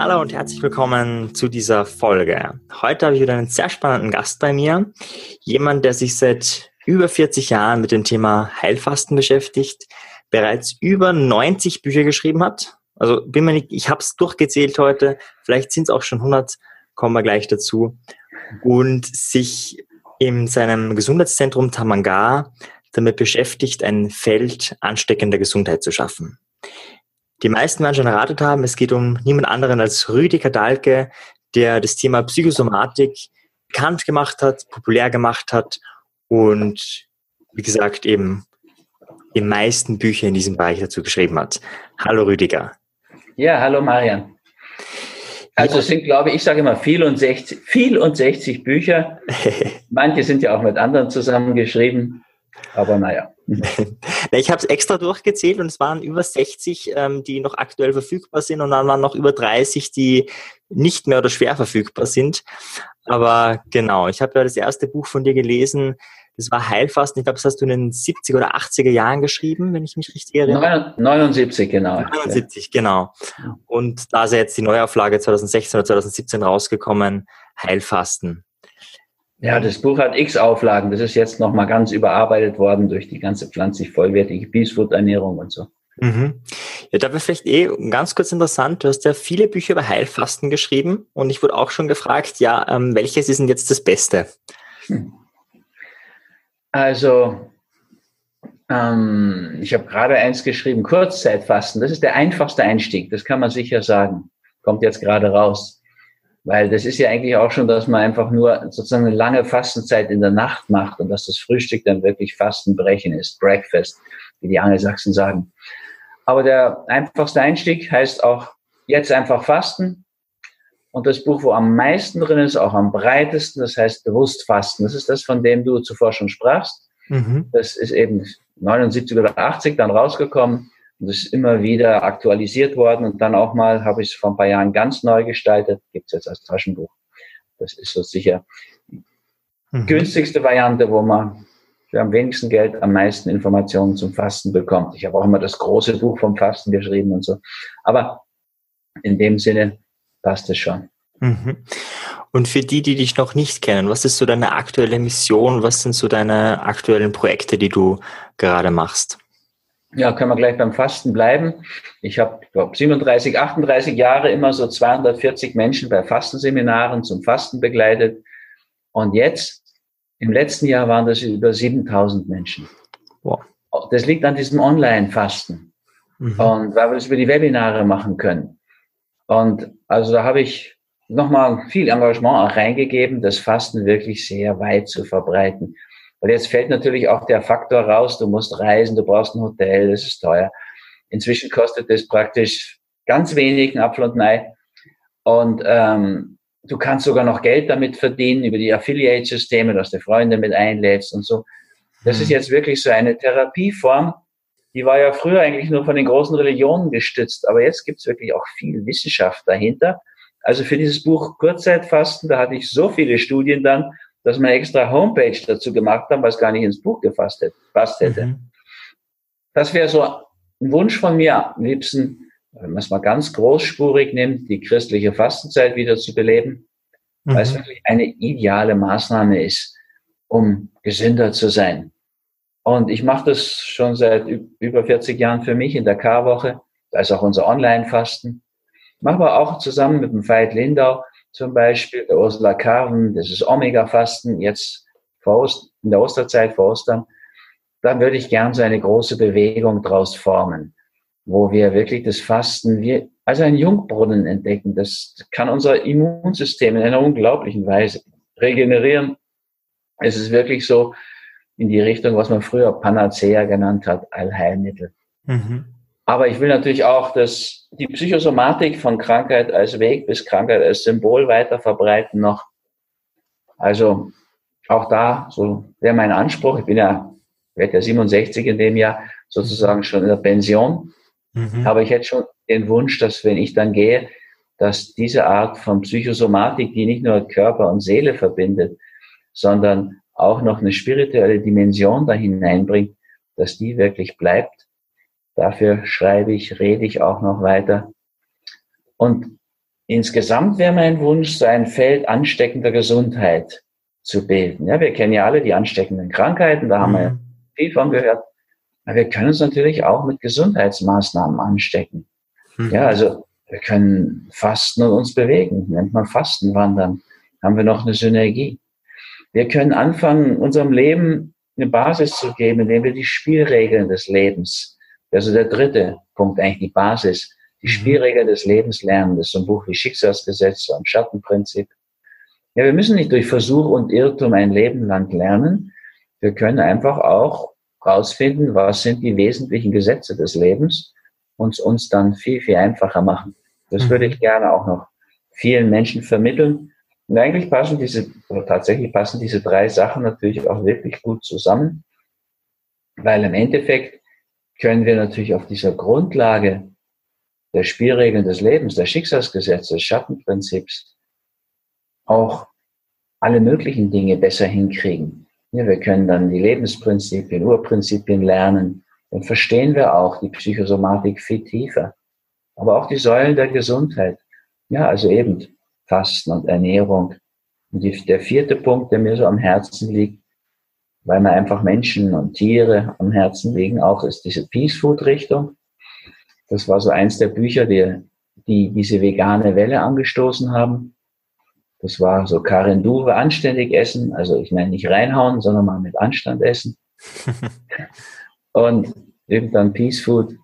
Hallo und herzlich willkommen zu dieser Folge. Heute habe ich wieder einen sehr spannenden Gast bei mir. Jemand, der sich seit über 40 Jahren mit dem Thema Heilfasten beschäftigt, bereits über 90 Bücher geschrieben hat. Also bin mir nicht, ich habe es durchgezählt heute, vielleicht sind es auch schon 100, kommen wir gleich dazu. Und sich in seinem Gesundheitszentrum Tamanga damit beschäftigt, ein Feld ansteckender Gesundheit zu schaffen. Die meisten werden schon erratet haben, es geht um niemand anderen als Rüdiger Dahlke, der das Thema Psychosomatik bekannt gemacht hat, populär gemacht hat und wie gesagt eben die meisten Bücher in diesem Bereich dazu geschrieben hat. Hallo Rüdiger. Ja, hallo Marian. Also es sind, glaube ich, ich sage immer viel und 60, viel und 60 Bücher. Manche sind ja auch mit anderen zusammengeschrieben. Aber naja. ich habe es extra durchgezählt und es waren über 60, ähm, die noch aktuell verfügbar sind und dann waren noch über 30, die nicht mehr oder schwer verfügbar sind. Aber genau, ich habe ja das erste Buch von dir gelesen, das war Heilfasten. Ich glaube, das hast du in den 70er oder 80er Jahren geschrieben, wenn ich mich richtig erinnere. 79, genau. 79, genau. Und da ist ja jetzt die Neuauflage 2016 oder 2017 rausgekommen, Heilfasten. Ja, das Buch hat x Auflagen. Das ist jetzt nochmal ganz überarbeitet worden durch die ganze pflanzlich vollwertige Peacefood-Ernährung und so. Mhm. Ja, da wäre vielleicht eh ganz kurz interessant. Du hast ja viele Bücher über Heilfasten geschrieben und ich wurde auch schon gefragt, ja, ähm, welches ist denn jetzt das Beste? Hm. Also, ähm, ich habe gerade eins geschrieben, Kurzzeitfasten. Das ist der einfachste Einstieg, das kann man sicher sagen. Kommt jetzt gerade raus. Weil das ist ja eigentlich auch schon, dass man einfach nur sozusagen eine lange Fastenzeit in der Nacht macht und dass das Frühstück dann wirklich Fastenbrechen ist, Breakfast, wie die Angelsachsen sagen. Aber der einfachste Einstieg heißt auch jetzt einfach Fasten. Und das Buch, wo am meisten drin ist, auch am breitesten, das heißt bewusst Fasten. Das ist das, von dem du zuvor schon sprachst. Mhm. Das ist eben 79 oder 80 dann rausgekommen. Und das ist immer wieder aktualisiert worden und dann auch mal habe ich es vor ein paar Jahren ganz neu gestaltet, gibt es jetzt als Taschenbuch. Das ist so sicher die mhm. günstigste Variante, wo man für am wenigsten Geld am meisten Informationen zum Fasten bekommt. Ich habe auch immer das große Buch vom Fasten geschrieben und so. Aber in dem Sinne passt es schon. Mhm. Und für die, die dich noch nicht kennen, was ist so deine aktuelle Mission? Was sind so deine aktuellen Projekte, die du gerade machst? Ja, können wir gleich beim Fasten bleiben. Ich habe, glaube 37, 38 Jahre immer so 240 Menschen bei Fastenseminaren zum Fasten begleitet. Und jetzt, im letzten Jahr waren das über 7000 Menschen. Wow. Das liegt an diesem Online-Fasten. Mhm. Und weil wir das über die Webinare machen können. Und also da habe ich nochmal viel Engagement auch reingegeben, das Fasten wirklich sehr weit zu verbreiten. Weil jetzt fällt natürlich auch der Faktor raus, du musst reisen, du brauchst ein Hotel, das ist teuer. Inzwischen kostet das praktisch ganz wenig, ein Apfel und ein Ei. Und ähm, du kannst sogar noch Geld damit verdienen über die Affiliate-Systeme, dass du Freunde mit einlädst und so. Das mhm. ist jetzt wirklich so eine Therapieform, die war ja früher eigentlich nur von den großen Religionen gestützt, aber jetzt gibt's wirklich auch viel Wissenschaft dahinter. Also für dieses Buch Kurzzeitfasten, da hatte ich so viele Studien dann, dass wir eine extra Homepage dazu gemacht haben, was gar nicht ins Buch gefasst hätte. Passt hätte. Mhm. Das wäre so ein Wunsch von mir, am liebsten, wenn man es mal ganz großspurig nimmt, die christliche Fastenzeit wieder zu beleben, mhm. weil es wirklich eine ideale Maßnahme ist, um gesünder zu sein. Und ich mache das schon seit über 40 Jahren für mich in der Karwoche. Da ist auch unser Online-Fasten. Machen wir auch zusammen mit dem Veit Lindau zum Beispiel, der Ursula Karven, das ist Omega-Fasten, jetzt in der Osterzeit vor Ostern, dann würde ich gern so eine große Bewegung draus formen, wo wir wirklich das Fasten wie, als einen Jungbrunnen entdecken. Das kann unser Immunsystem in einer unglaublichen Weise regenerieren. Es ist wirklich so in die Richtung, was man früher Panacea genannt hat, Allheilmittel. Mhm. Aber ich will natürlich auch, dass die Psychosomatik von Krankheit als Weg bis Krankheit als Symbol weiter verbreiten noch. Also auch da, so wäre mein Anspruch. Ich bin ja, werde ja 67 in dem Jahr sozusagen schon in der Pension. Mhm. Aber ich hätte schon den Wunsch, dass wenn ich dann gehe, dass diese Art von Psychosomatik, die nicht nur Körper und Seele verbindet, sondern auch noch eine spirituelle Dimension da hineinbringt, dass die wirklich bleibt Dafür schreibe ich, rede ich auch noch weiter. Und insgesamt wäre mein Wunsch, so ein Feld ansteckender Gesundheit zu bilden. Ja, wir kennen ja alle die ansteckenden Krankheiten, da haben wir mhm. viel von gehört. Aber wir können uns natürlich auch mit Gesundheitsmaßnahmen anstecken. Mhm. Ja, also wir können fasten und uns bewegen, nennt man Fastenwandern. Haben wir noch eine Synergie. Wir können anfangen, unserem Leben eine Basis zu geben, indem wir die Spielregeln des Lebens, also der dritte Punkt, eigentlich die Basis, die mhm. Spielregeln des Lebens lernen. Das ist so ein Buch wie Schicksalsgesetze und Schattenprinzip. Ja, wir müssen nicht durch Versuch und Irrtum ein Leben lang lernen. Wir können einfach auch rausfinden, was sind die wesentlichen Gesetze des Lebens und uns dann viel, viel einfacher machen. Das mhm. würde ich gerne auch noch vielen Menschen vermitteln. Und eigentlich passen diese, oder tatsächlich passen diese drei Sachen natürlich auch wirklich gut zusammen, weil im Endeffekt können wir natürlich auf dieser Grundlage der Spielregeln des Lebens, der Schicksalsgesetze, des Schattenprinzips auch alle möglichen Dinge besser hinkriegen. Ja, wir können dann die Lebensprinzipien, Urprinzipien lernen. Dann verstehen wir auch die Psychosomatik viel tiefer. Aber auch die Säulen der Gesundheit. Ja, also eben Fasten und Ernährung. Und die, der vierte Punkt, der mir so am Herzen liegt, weil mir einfach Menschen und Tiere am Herzen liegen, auch ist diese Peace Food Richtung. Das war so eins der Bücher, die, die diese vegane Welle angestoßen haben. Das war so Karin Duwe, anständig essen. Also ich meine nicht reinhauen, sondern mal mit Anstand essen. und irgendwann Peace Food.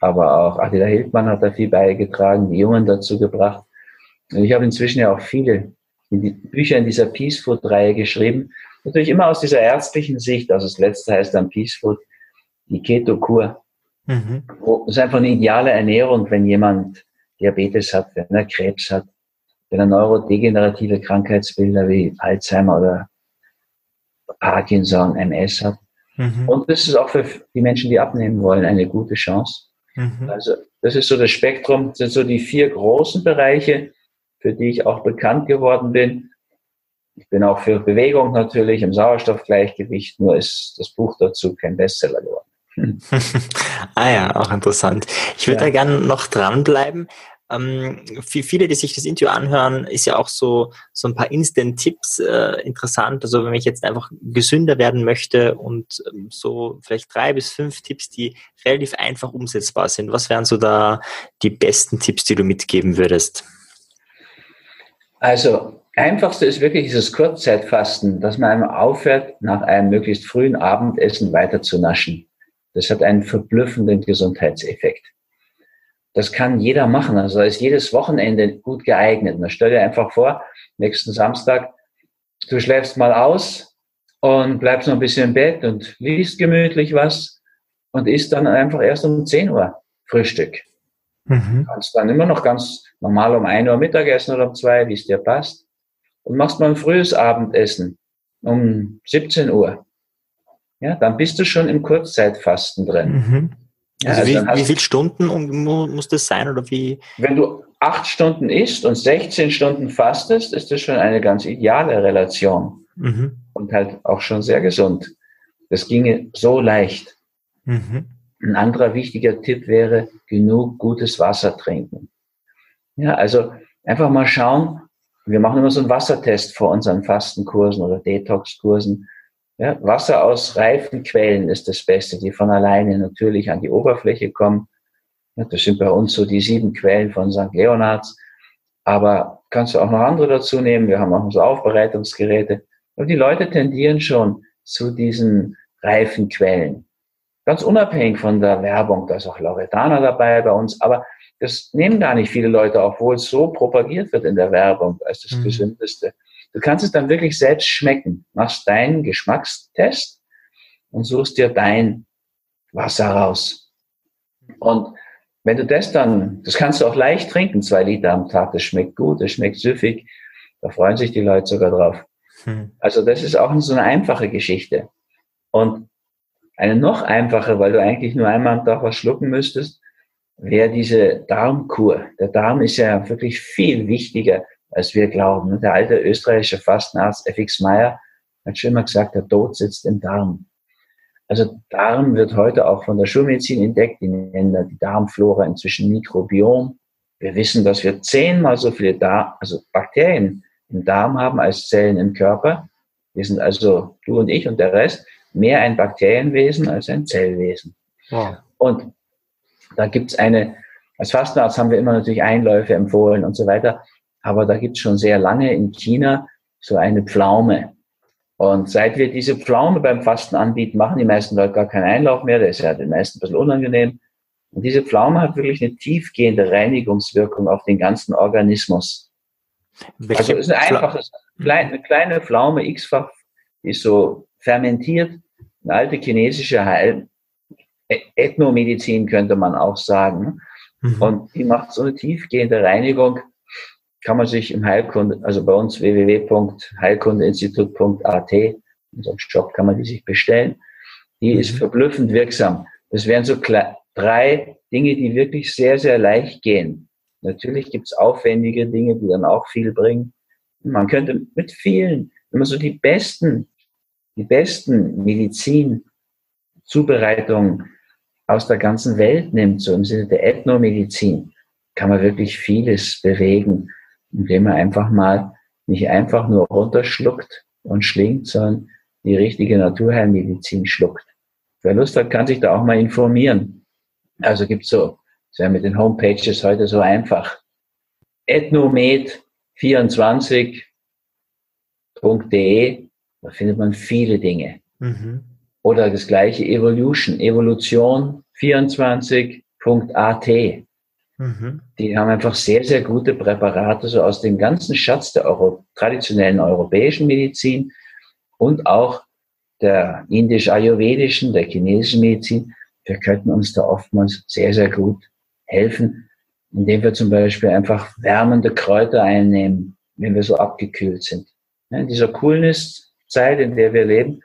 Aber auch Attila Hildmann hat da viel beigetragen, die Jungen dazu gebracht. Und ich habe inzwischen ja auch viele Bücher in dieser Peace Food Reihe geschrieben. Natürlich immer aus dieser ärztlichen Sicht. Also das letzte heißt dann Peace Food, die Keto-Kur. Mhm. Das ist einfach eine ideale Ernährung, wenn jemand Diabetes hat, wenn er Krebs hat, wenn er neurodegenerative Krankheitsbilder wie Alzheimer oder Parkinson, MS hat. Mhm. Und das ist auch für die Menschen, die abnehmen wollen, eine gute Chance. Mhm. Also das ist so das Spektrum, das sind so die vier großen Bereiche, für die ich auch bekannt geworden bin. Ich bin auch für Bewegung natürlich im Sauerstoffgleichgewicht, nur ist das Buch dazu kein Bestseller geworden. ah ja, auch interessant. Ich würde ja. da gerne noch dranbleiben. Ähm, für viele, die sich das Interview anhören, ist ja auch so, so ein paar Instant-Tipps äh, interessant. Also wenn ich jetzt einfach gesünder werden möchte und ähm, so vielleicht drei bis fünf Tipps, die relativ einfach umsetzbar sind. Was wären so da die besten Tipps, die du mitgeben würdest? Also einfachste ist wirklich dieses Kurzzeitfasten, dass man einmal aufhört, nach einem möglichst frühen Abendessen weiter zu naschen. Das hat einen verblüffenden Gesundheitseffekt. Das kann jeder machen. Also da ist jedes Wochenende gut geeignet. Man stell dir einfach vor, nächsten Samstag, du schläfst mal aus und bleibst noch ein bisschen im Bett und liest gemütlich was und isst dann einfach erst um 10 Uhr Frühstück. Mhm. Kannst dann immer noch ganz normal um 1 Uhr Mittagessen oder um 2, wie es dir passt. Und machst mal ein frühes Abendessen um 17 Uhr. Ja, dann bist du schon im Kurzzeitfasten drin. Mhm. Also, also wie, wie viele Stunden muss das sein oder wie? Wenn du acht Stunden isst und 16 Stunden fastest, ist das schon eine ganz ideale Relation mhm. und halt auch schon sehr gesund. Das ginge so leicht. Mhm. Ein anderer wichtiger Tipp wäre, genug gutes Wasser trinken. Ja, also einfach mal schauen. Wir machen immer so einen Wassertest vor unseren Fastenkursen oder Detox-Kursen. Ja, Wasser aus reifen Quellen ist das Beste, die von alleine natürlich an die Oberfläche kommen. Ja, das sind bei uns so die sieben Quellen von St. Leonards. Aber kannst du auch noch andere dazu nehmen. Wir haben auch so Aufbereitungsgeräte. Und die Leute tendieren schon zu diesen reifen Quellen. Ganz unabhängig von der Werbung, da ist auch Lauretana dabei bei uns. Aber das nehmen gar nicht viele Leute, obwohl es so propagiert wird in der Werbung als das mhm. Gesündeste. Du kannst es dann wirklich selbst schmecken. Machst deinen Geschmackstest und suchst dir dein Wasser raus. Und wenn du das dann, das kannst du auch leicht trinken, zwei Liter am Tag, das schmeckt gut, das schmeckt süffig, da freuen sich die Leute sogar drauf. Hm. Also das ist auch so eine einfache Geschichte. Und eine noch einfache, weil du eigentlich nur einmal am Tag was schlucken müsstest, wäre diese Darmkur. Der Darm ist ja wirklich viel wichtiger als wir glauben. Der alte österreichische Fastenarzt F.X. Meyer hat schon immer gesagt, der Tod sitzt im Darm. Also Darm wird heute auch von der Schulmedizin entdeckt. Die nennen die Darmflora inzwischen Mikrobiom. Wir wissen, dass wir zehnmal so viele Darm, also Bakterien im Darm haben als Zellen im Körper. Wir sind also, du und ich und der Rest, mehr ein Bakterienwesen als ein Zellwesen. Wow. Und da gibt's eine, als Fastenarzt haben wir immer natürlich Einläufe empfohlen und so weiter, aber da gibt's schon sehr lange in China so eine Pflaume. Und seit wir diese Pflaume beim Fasten anbieten, machen die meisten Leute gar keinen Einlauf mehr. Der ist ja den meisten ein bisschen unangenehm. Und diese Pflaume hat wirklich eine tiefgehende Reinigungswirkung auf den ganzen Organismus. Welche also ist ein einfaches, eine kleine Pflaume, x-fach, die ist so fermentiert. Eine alte chinesische Heil e-, Ethnomedizin könnte man auch sagen. Mhm. Und die macht so eine tiefgehende Reinigung kann man sich im Heilkunde, also bei uns www.heilkundeinstitut.at, in unserem Shop kann man die sich bestellen. Die ist mhm. verblüffend wirksam. Das wären so drei Dinge, die wirklich sehr, sehr leicht gehen. Natürlich gibt's aufwendige Dinge, die dann auch viel bringen. Man könnte mit vielen, wenn man so die besten, die besten Medizinzubereitungen aus der ganzen Welt nimmt, so im Sinne der Ethnomedizin, kann man wirklich vieles bewegen indem er einfach mal nicht einfach nur runterschluckt und schlingt, sondern die richtige Naturheilmedizin schluckt. Wer Lust hat, kann sich da auch mal informieren. Also gibt's so, ist ja mit den Homepages heute so einfach. ethnomed24.de, da findet man viele Dinge. Mhm. Oder das gleiche Evolution, Evolution24.at. Mhm. Die haben einfach sehr, sehr gute Präparate, so aus dem ganzen Schatz der Euro traditionellen europäischen Medizin und auch der indisch-ayurvedischen, der chinesischen Medizin. Wir könnten uns da oftmals sehr, sehr gut helfen, indem wir zum Beispiel einfach wärmende Kräuter einnehmen, wenn wir so abgekühlt sind. in dieser Coolness-Zeit, in der wir leben,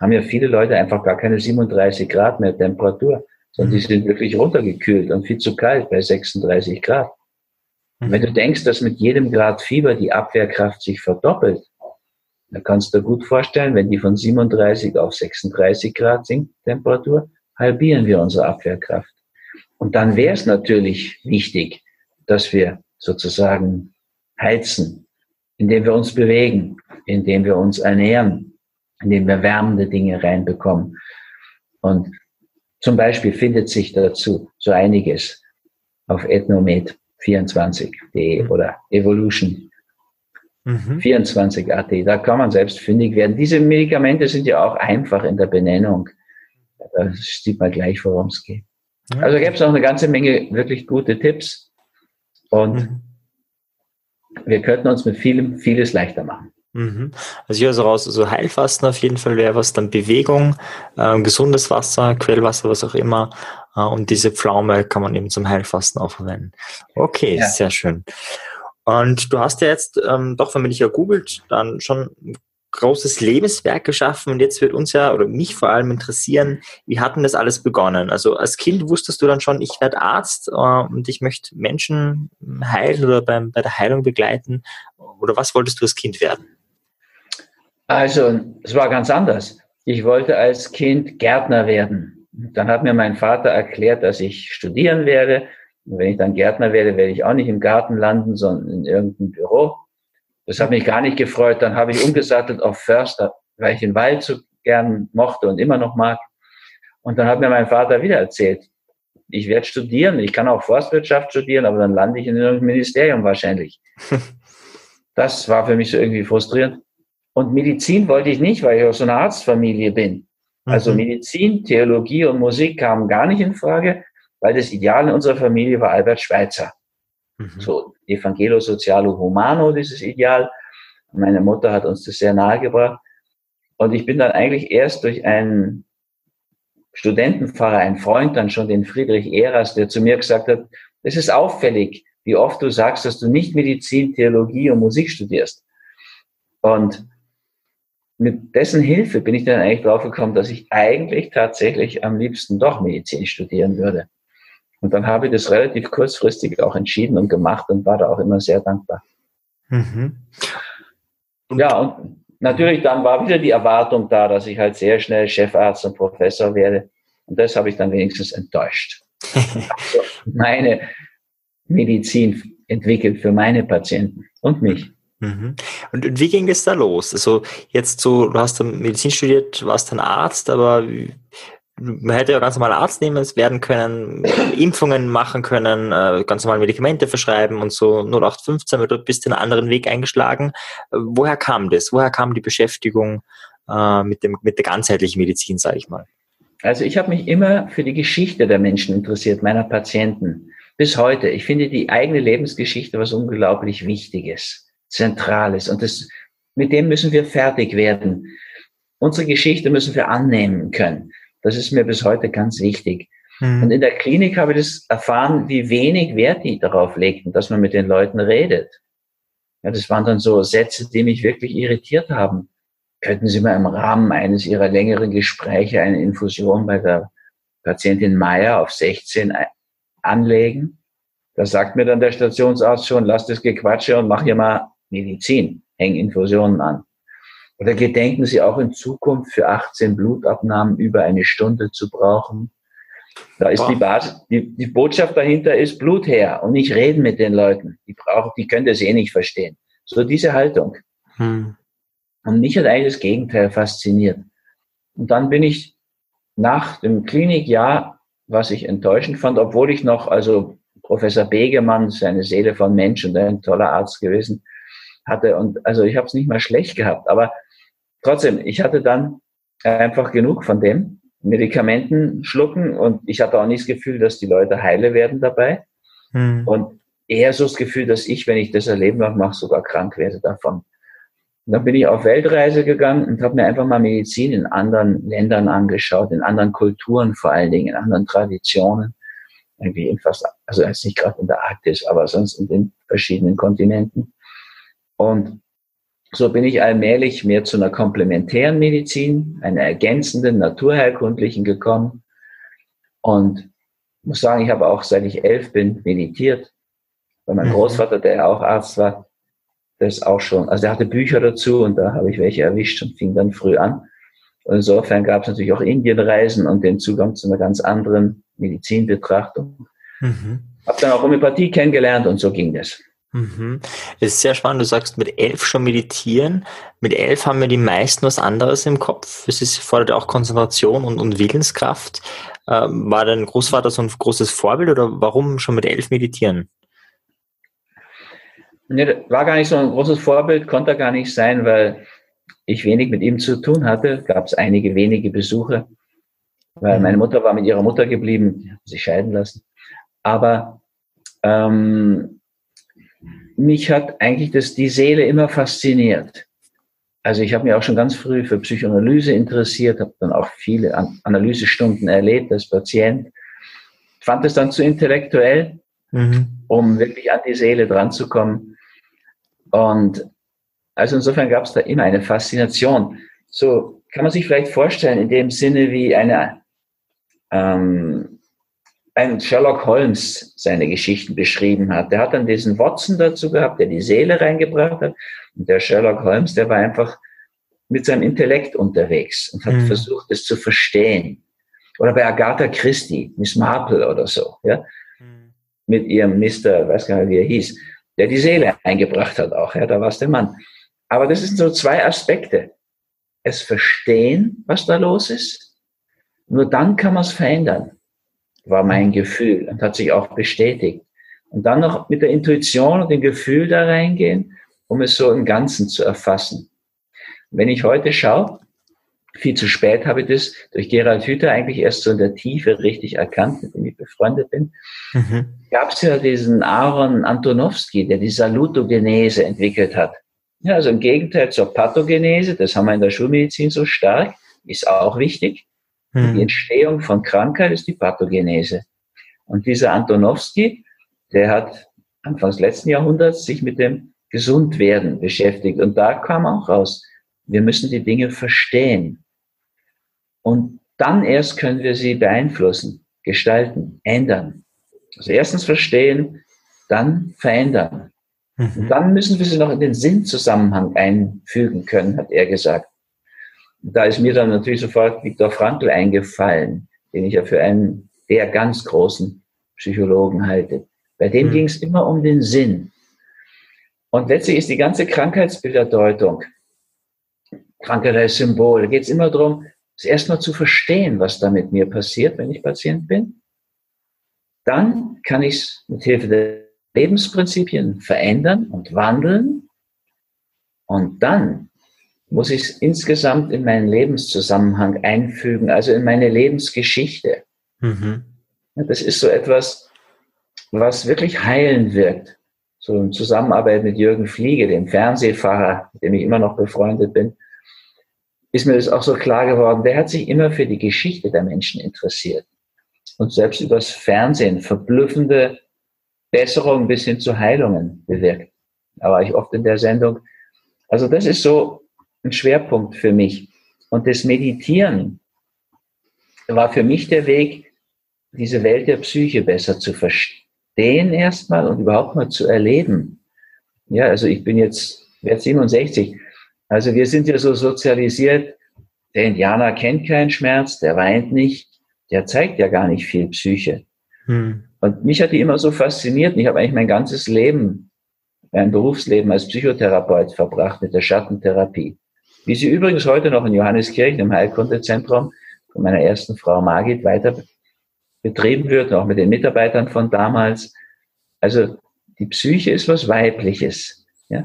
haben ja viele Leute einfach gar keine 37 Grad mehr Temperatur sondern die mhm. sind wirklich runtergekühlt und viel zu kalt bei 36 Grad. Und wenn du mhm. denkst, dass mit jedem Grad Fieber die Abwehrkraft sich verdoppelt, dann kannst du dir gut vorstellen, wenn die von 37 auf 36 Grad sinkt, Temperatur, halbieren wir unsere Abwehrkraft. Und dann wäre es natürlich wichtig, dass wir sozusagen heizen, indem wir uns bewegen, indem wir uns ernähren, indem wir wärmende Dinge reinbekommen. Und zum Beispiel findet sich dazu so einiges auf ethnomed24.de mhm. oder Evolution mhm. 24.at. Da kann man selbst fündig werden. Diese Medikamente sind ja auch einfach in der Benennung. Da sieht man gleich, worum es geht. Also gäbe es auch eine ganze Menge wirklich gute Tipps und mhm. wir könnten uns mit vielem vieles leichter machen. Mhm. Also ich höre so raus, also Heilfasten auf jeden Fall wäre was, dann Bewegung, äh, gesundes Wasser, Quellwasser, was auch immer. Äh, und diese Pflaume kann man eben zum Heilfasten auch verwenden. Okay, ja. sehr schön. Und du hast ja jetzt ähm, doch, wenn man dich ja googelt, dann schon ein großes Lebenswerk geschaffen. Und jetzt wird uns ja, oder mich vor allem interessieren, wie hat denn das alles begonnen? Also als Kind wusstest du dann schon, ich werde Arzt äh, und ich möchte Menschen heilen oder beim, bei der Heilung begleiten. Oder was wolltest du als Kind werden? Also, es war ganz anders. Ich wollte als Kind Gärtner werden. Dann hat mir mein Vater erklärt, dass ich studieren werde. Und wenn ich dann Gärtner werde, werde ich auch nicht im Garten landen, sondern in irgendeinem Büro. Das hat mich gar nicht gefreut. Dann habe ich umgesattelt auf Förster, weil ich den Wald so gern mochte und immer noch mag. Und dann hat mir mein Vater wieder erzählt, ich werde studieren, ich kann auch Forstwirtschaft studieren, aber dann lande ich in irgendeinem Ministerium wahrscheinlich. Das war für mich so irgendwie frustrierend. Und Medizin wollte ich nicht, weil ich aus einer Arztfamilie bin. Also mhm. Medizin, Theologie und Musik kamen gar nicht in Frage, weil das Ideal in unserer Familie war Albert Schweitzer. Mhm. So Evangelo Socialo Humano, dieses Ideal. Meine Mutter hat uns das sehr nahegebracht. Und ich bin dann eigentlich erst durch einen Studentenpfarrer, einen Freund, dann schon den Friedrich Eras, der zu mir gesagt hat, es ist auffällig, wie oft du sagst, dass du nicht Medizin, Theologie und Musik studierst. Und mit dessen Hilfe bin ich dann eigentlich drauf gekommen, dass ich eigentlich tatsächlich am liebsten doch Medizin studieren würde. Und dann habe ich das relativ kurzfristig auch entschieden und gemacht und war da auch immer sehr dankbar. Mhm. Und ja, und natürlich dann war wieder die Erwartung da, dass ich halt sehr schnell Chefarzt und Professor werde. Und das habe ich dann wenigstens enttäuscht. also meine, Medizin entwickelt für meine Patienten und mich. Mhm. Und wie ging es da los? Also jetzt so, du hast Medizin studiert, warst dann Arzt, aber man hätte ja ganz normal Arzt nehmen werden können, Impfungen machen können, äh, ganz normal Medikamente verschreiben und so 0815, du bist einen anderen Weg eingeschlagen. Woher kam das? Woher kam die Beschäftigung äh, mit, dem, mit der ganzheitlichen Medizin, sage ich mal? Also ich habe mich immer für die Geschichte der Menschen interessiert, meiner Patienten. Bis heute. Ich finde die eigene Lebensgeschichte was unglaublich Wichtiges, Zentrales. Und das, mit dem müssen wir fertig werden. Unsere Geschichte müssen wir annehmen können. Das ist mir bis heute ganz wichtig. Mhm. Und in der Klinik habe ich das erfahren, wie wenig Wert die darauf legten, dass man mit den Leuten redet. Ja, das waren dann so Sätze, die mich wirklich irritiert haben. Könnten Sie mal im Rahmen eines Ihrer längeren Gespräche eine Infusion bei der Patientin Meier auf 16 anlegen? Da sagt mir dann der Stationsarzt schon, lass das Gequatsche und mach hier mal Medizin, häng Infusionen an. Oder gedenken Sie auch in Zukunft für 18 Blutabnahmen über eine Stunde zu brauchen? Da ist die Basis, die, die Botschaft dahinter ist Blut her und nicht reden mit den Leuten. Die brauchen, die können das eh nicht verstehen. So diese Haltung. Hm. Und mich hat eigentlich das Gegenteil fasziniert. Und dann bin ich nach dem Klinikjahr, was ich enttäuschend fand, obwohl ich noch, also Professor Begemann, seine Seele von Mensch und ein toller Arzt gewesen hatte. Und also ich habe es nicht mal schlecht gehabt. Aber trotzdem, ich hatte dann einfach genug von dem. Medikamenten schlucken und ich hatte auch nicht das Gefühl, dass die Leute heile werden dabei. Hm. Und eher so das Gefühl, dass ich, wenn ich das erleben mache, sogar krank werde davon. Und dann bin ich auf Weltreise gegangen und habe mir einfach mal Medizin in anderen Ländern angeschaut, in anderen Kulturen vor allen Dingen, in anderen Traditionen. Irgendwie in fast, also jetzt nicht gerade in der Arktis, aber sonst in den verschiedenen Kontinenten. Und so bin ich allmählich mehr zu einer komplementären Medizin, einer ergänzenden, naturheilkundlichen gekommen. Und muss sagen, ich habe auch seit ich elf bin meditiert. Weil mein mhm. Großvater, der ja auch Arzt war, das auch schon, also er hatte Bücher dazu und da habe ich welche erwischt und fing dann früh an. Und insofern gab es natürlich auch Indienreisen und den Zugang zu einer ganz anderen Medizinbetrachtung. Mhm. Habe dann auch Homöopathie kennengelernt und so ging das. Mhm. Es ist sehr spannend, du sagst mit elf schon meditieren. Mit elf haben wir die meisten was anderes im Kopf. Es ist, fordert auch Konzentration und, und Willenskraft. Ähm, war dein Großvater so ein großes Vorbild oder warum schon mit elf meditieren? Nee, war gar nicht so ein großes Vorbild, konnte gar nicht sein, weil ich wenig mit ihm zu tun hatte. Gab es einige wenige Besuche, weil meine Mutter war mit ihrer Mutter geblieben, sich scheiden lassen. Aber ähm, mich hat eigentlich das, die Seele immer fasziniert. Also ich habe mich auch schon ganz früh für Psychoanalyse interessiert, habe dann auch viele Analysestunden erlebt als Patient, fand es dann zu intellektuell, mhm. um wirklich an die Seele dran zu kommen. Und also insofern gab es da immer eine Faszination. So kann man sich vielleicht vorstellen, in dem Sinne wie eine ähm, ein Sherlock Holmes seine Geschichten beschrieben hat. Der hat dann diesen Watson dazu gehabt, der die Seele reingebracht hat. Und der Sherlock Holmes, der war einfach mit seinem Intellekt unterwegs und hat mhm. versucht, es zu verstehen. Oder bei Agatha Christie, Miss Marple oder so, ja, mhm. mit ihrem Mister, weiß gar nicht, wie er hieß, der die Seele eingebracht hat auch, ja, da war es der Mann. Aber das sind so zwei Aspekte. Es verstehen, was da los ist. Nur dann kann man es verändern war mein Gefühl und hat sich auch bestätigt. Und dann noch mit der Intuition und dem Gefühl da reingehen, um es so im Ganzen zu erfassen. Wenn ich heute schaue, viel zu spät habe ich das durch Gerald Hüther eigentlich erst so in der Tiefe richtig erkannt, mit dem ich befreundet bin. Mhm. Gab es ja diesen Aaron Antonowski, der die Salutogenese entwickelt hat. Ja, also im Gegenteil zur Pathogenese, das haben wir in der Schulmedizin so stark, ist auch wichtig. Mhm. Die Entstehung von Krankheit ist die Pathogenese. Und dieser Antonowski, der hat Anfangs letzten Jahrhunderts sich mit dem Gesundwerden beschäftigt. Und da kam auch raus, wir müssen die Dinge verstehen. Und dann erst können wir sie beeinflussen, gestalten, ändern. Also erstens verstehen, dann verändern. Mhm. Und dann müssen wir sie noch in den Sinnzusammenhang einfügen können, hat er gesagt da ist mir dann natürlich sofort Viktor Frankl eingefallen, den ich ja für einen der ganz großen Psychologen halte. Bei dem mhm. ging es immer um den Sinn. Und letztlich ist die ganze Krankheitsbilderdeutung, Krankheit als Symbol, da geht es immer darum, es erstmal zu verstehen, was da mit mir passiert, wenn ich Patient bin. Dann kann ich es mit Hilfe der Lebensprinzipien verändern und wandeln. Und dann muss ich es insgesamt in meinen Lebenszusammenhang einfügen, also in meine Lebensgeschichte. Mhm. Das ist so etwas, was wirklich heilend wirkt. So in Zusammenarbeit mit Jürgen Fliege, dem Fernsehfahrer, mit dem ich immer noch befreundet bin, ist mir das auch so klar geworden. Der hat sich immer für die Geschichte der Menschen interessiert und selbst übers Fernsehen verblüffende Besserungen bis hin zu Heilungen bewirkt. Da war ich oft in der Sendung. Also das ist so ein Schwerpunkt für mich. Und das Meditieren war für mich der Weg, diese Welt der Psyche besser zu verstehen erstmal und überhaupt mal zu erleben. Ja, also ich bin jetzt, werde 67. Also wir sind ja so sozialisiert, der Indianer kennt keinen Schmerz, der weint nicht, der zeigt ja gar nicht viel Psyche. Hm. Und mich hat die immer so fasziniert. Und ich habe eigentlich mein ganzes Leben, mein Berufsleben als Psychotherapeut verbracht mit der Schattentherapie. Wie sie übrigens heute noch in Johanneskirchen im Heilkundezentrum von meiner ersten Frau Margit weiter betrieben wird, auch mit den Mitarbeitern von damals. Also die Psyche ist was Weibliches. Ja?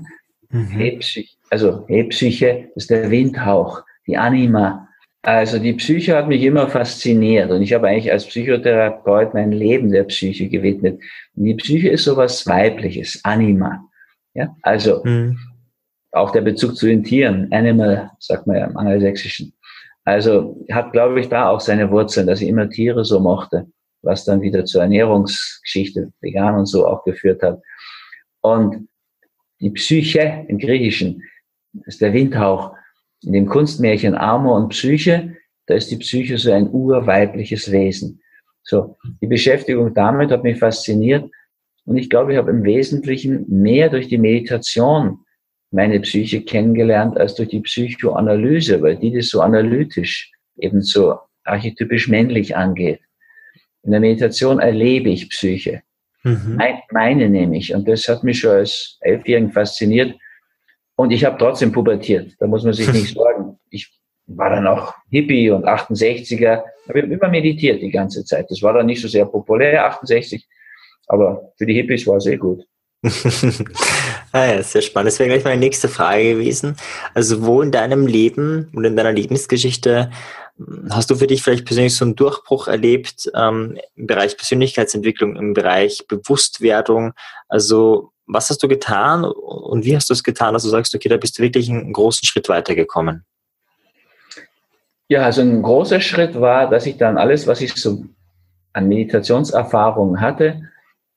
Mhm. Hebpsych also Hebpsyche ist der Windhauch, die Anima. Also die Psyche hat mich immer fasziniert und ich habe eigentlich als Psychotherapeut mein Leben der Psyche gewidmet. Und die Psyche ist sowas Weibliches, Anima. Ja? Also mhm auch der Bezug zu den Tieren, Animal, sagt man ja im Angelsächsischen. Also hat, glaube ich, da auch seine Wurzeln, dass ich immer Tiere so mochte, was dann wieder zur Ernährungsgeschichte, vegan und so auch geführt hat. Und die Psyche im Griechischen ist der Windhauch. In dem Kunstmärchen Amor und Psyche, da ist die Psyche so ein urweibliches Wesen. So, die Beschäftigung damit hat mich fasziniert und ich glaube, ich habe im Wesentlichen mehr durch die Meditation meine Psyche kennengelernt als durch die Psychoanalyse, weil die das so analytisch, eben so archetypisch männlich angeht. In der Meditation erlebe ich Psyche. Mhm. Meine nämlich. Und das hat mich schon als Elfjährigen fasziniert. Und ich habe trotzdem pubertiert. Da muss man sich nicht sorgen. Ich war dann auch Hippie und 68er. habe immer meditiert die ganze Zeit. Das war dann nicht so sehr populär, 68. Aber für die Hippies war es sehr gut. ah ja, sehr spannend. Das wäre gleich meine nächste Frage gewesen. Also wo in deinem Leben und in deiner Lebensgeschichte hm, hast du für dich vielleicht persönlich so einen Durchbruch erlebt ähm, im Bereich Persönlichkeitsentwicklung, im Bereich Bewusstwerdung? Also was hast du getan und wie hast du es getan, dass du sagst, okay, da bist du wirklich einen großen Schritt weitergekommen? Ja, also ein großer Schritt war, dass ich dann alles, was ich so an Meditationserfahrungen hatte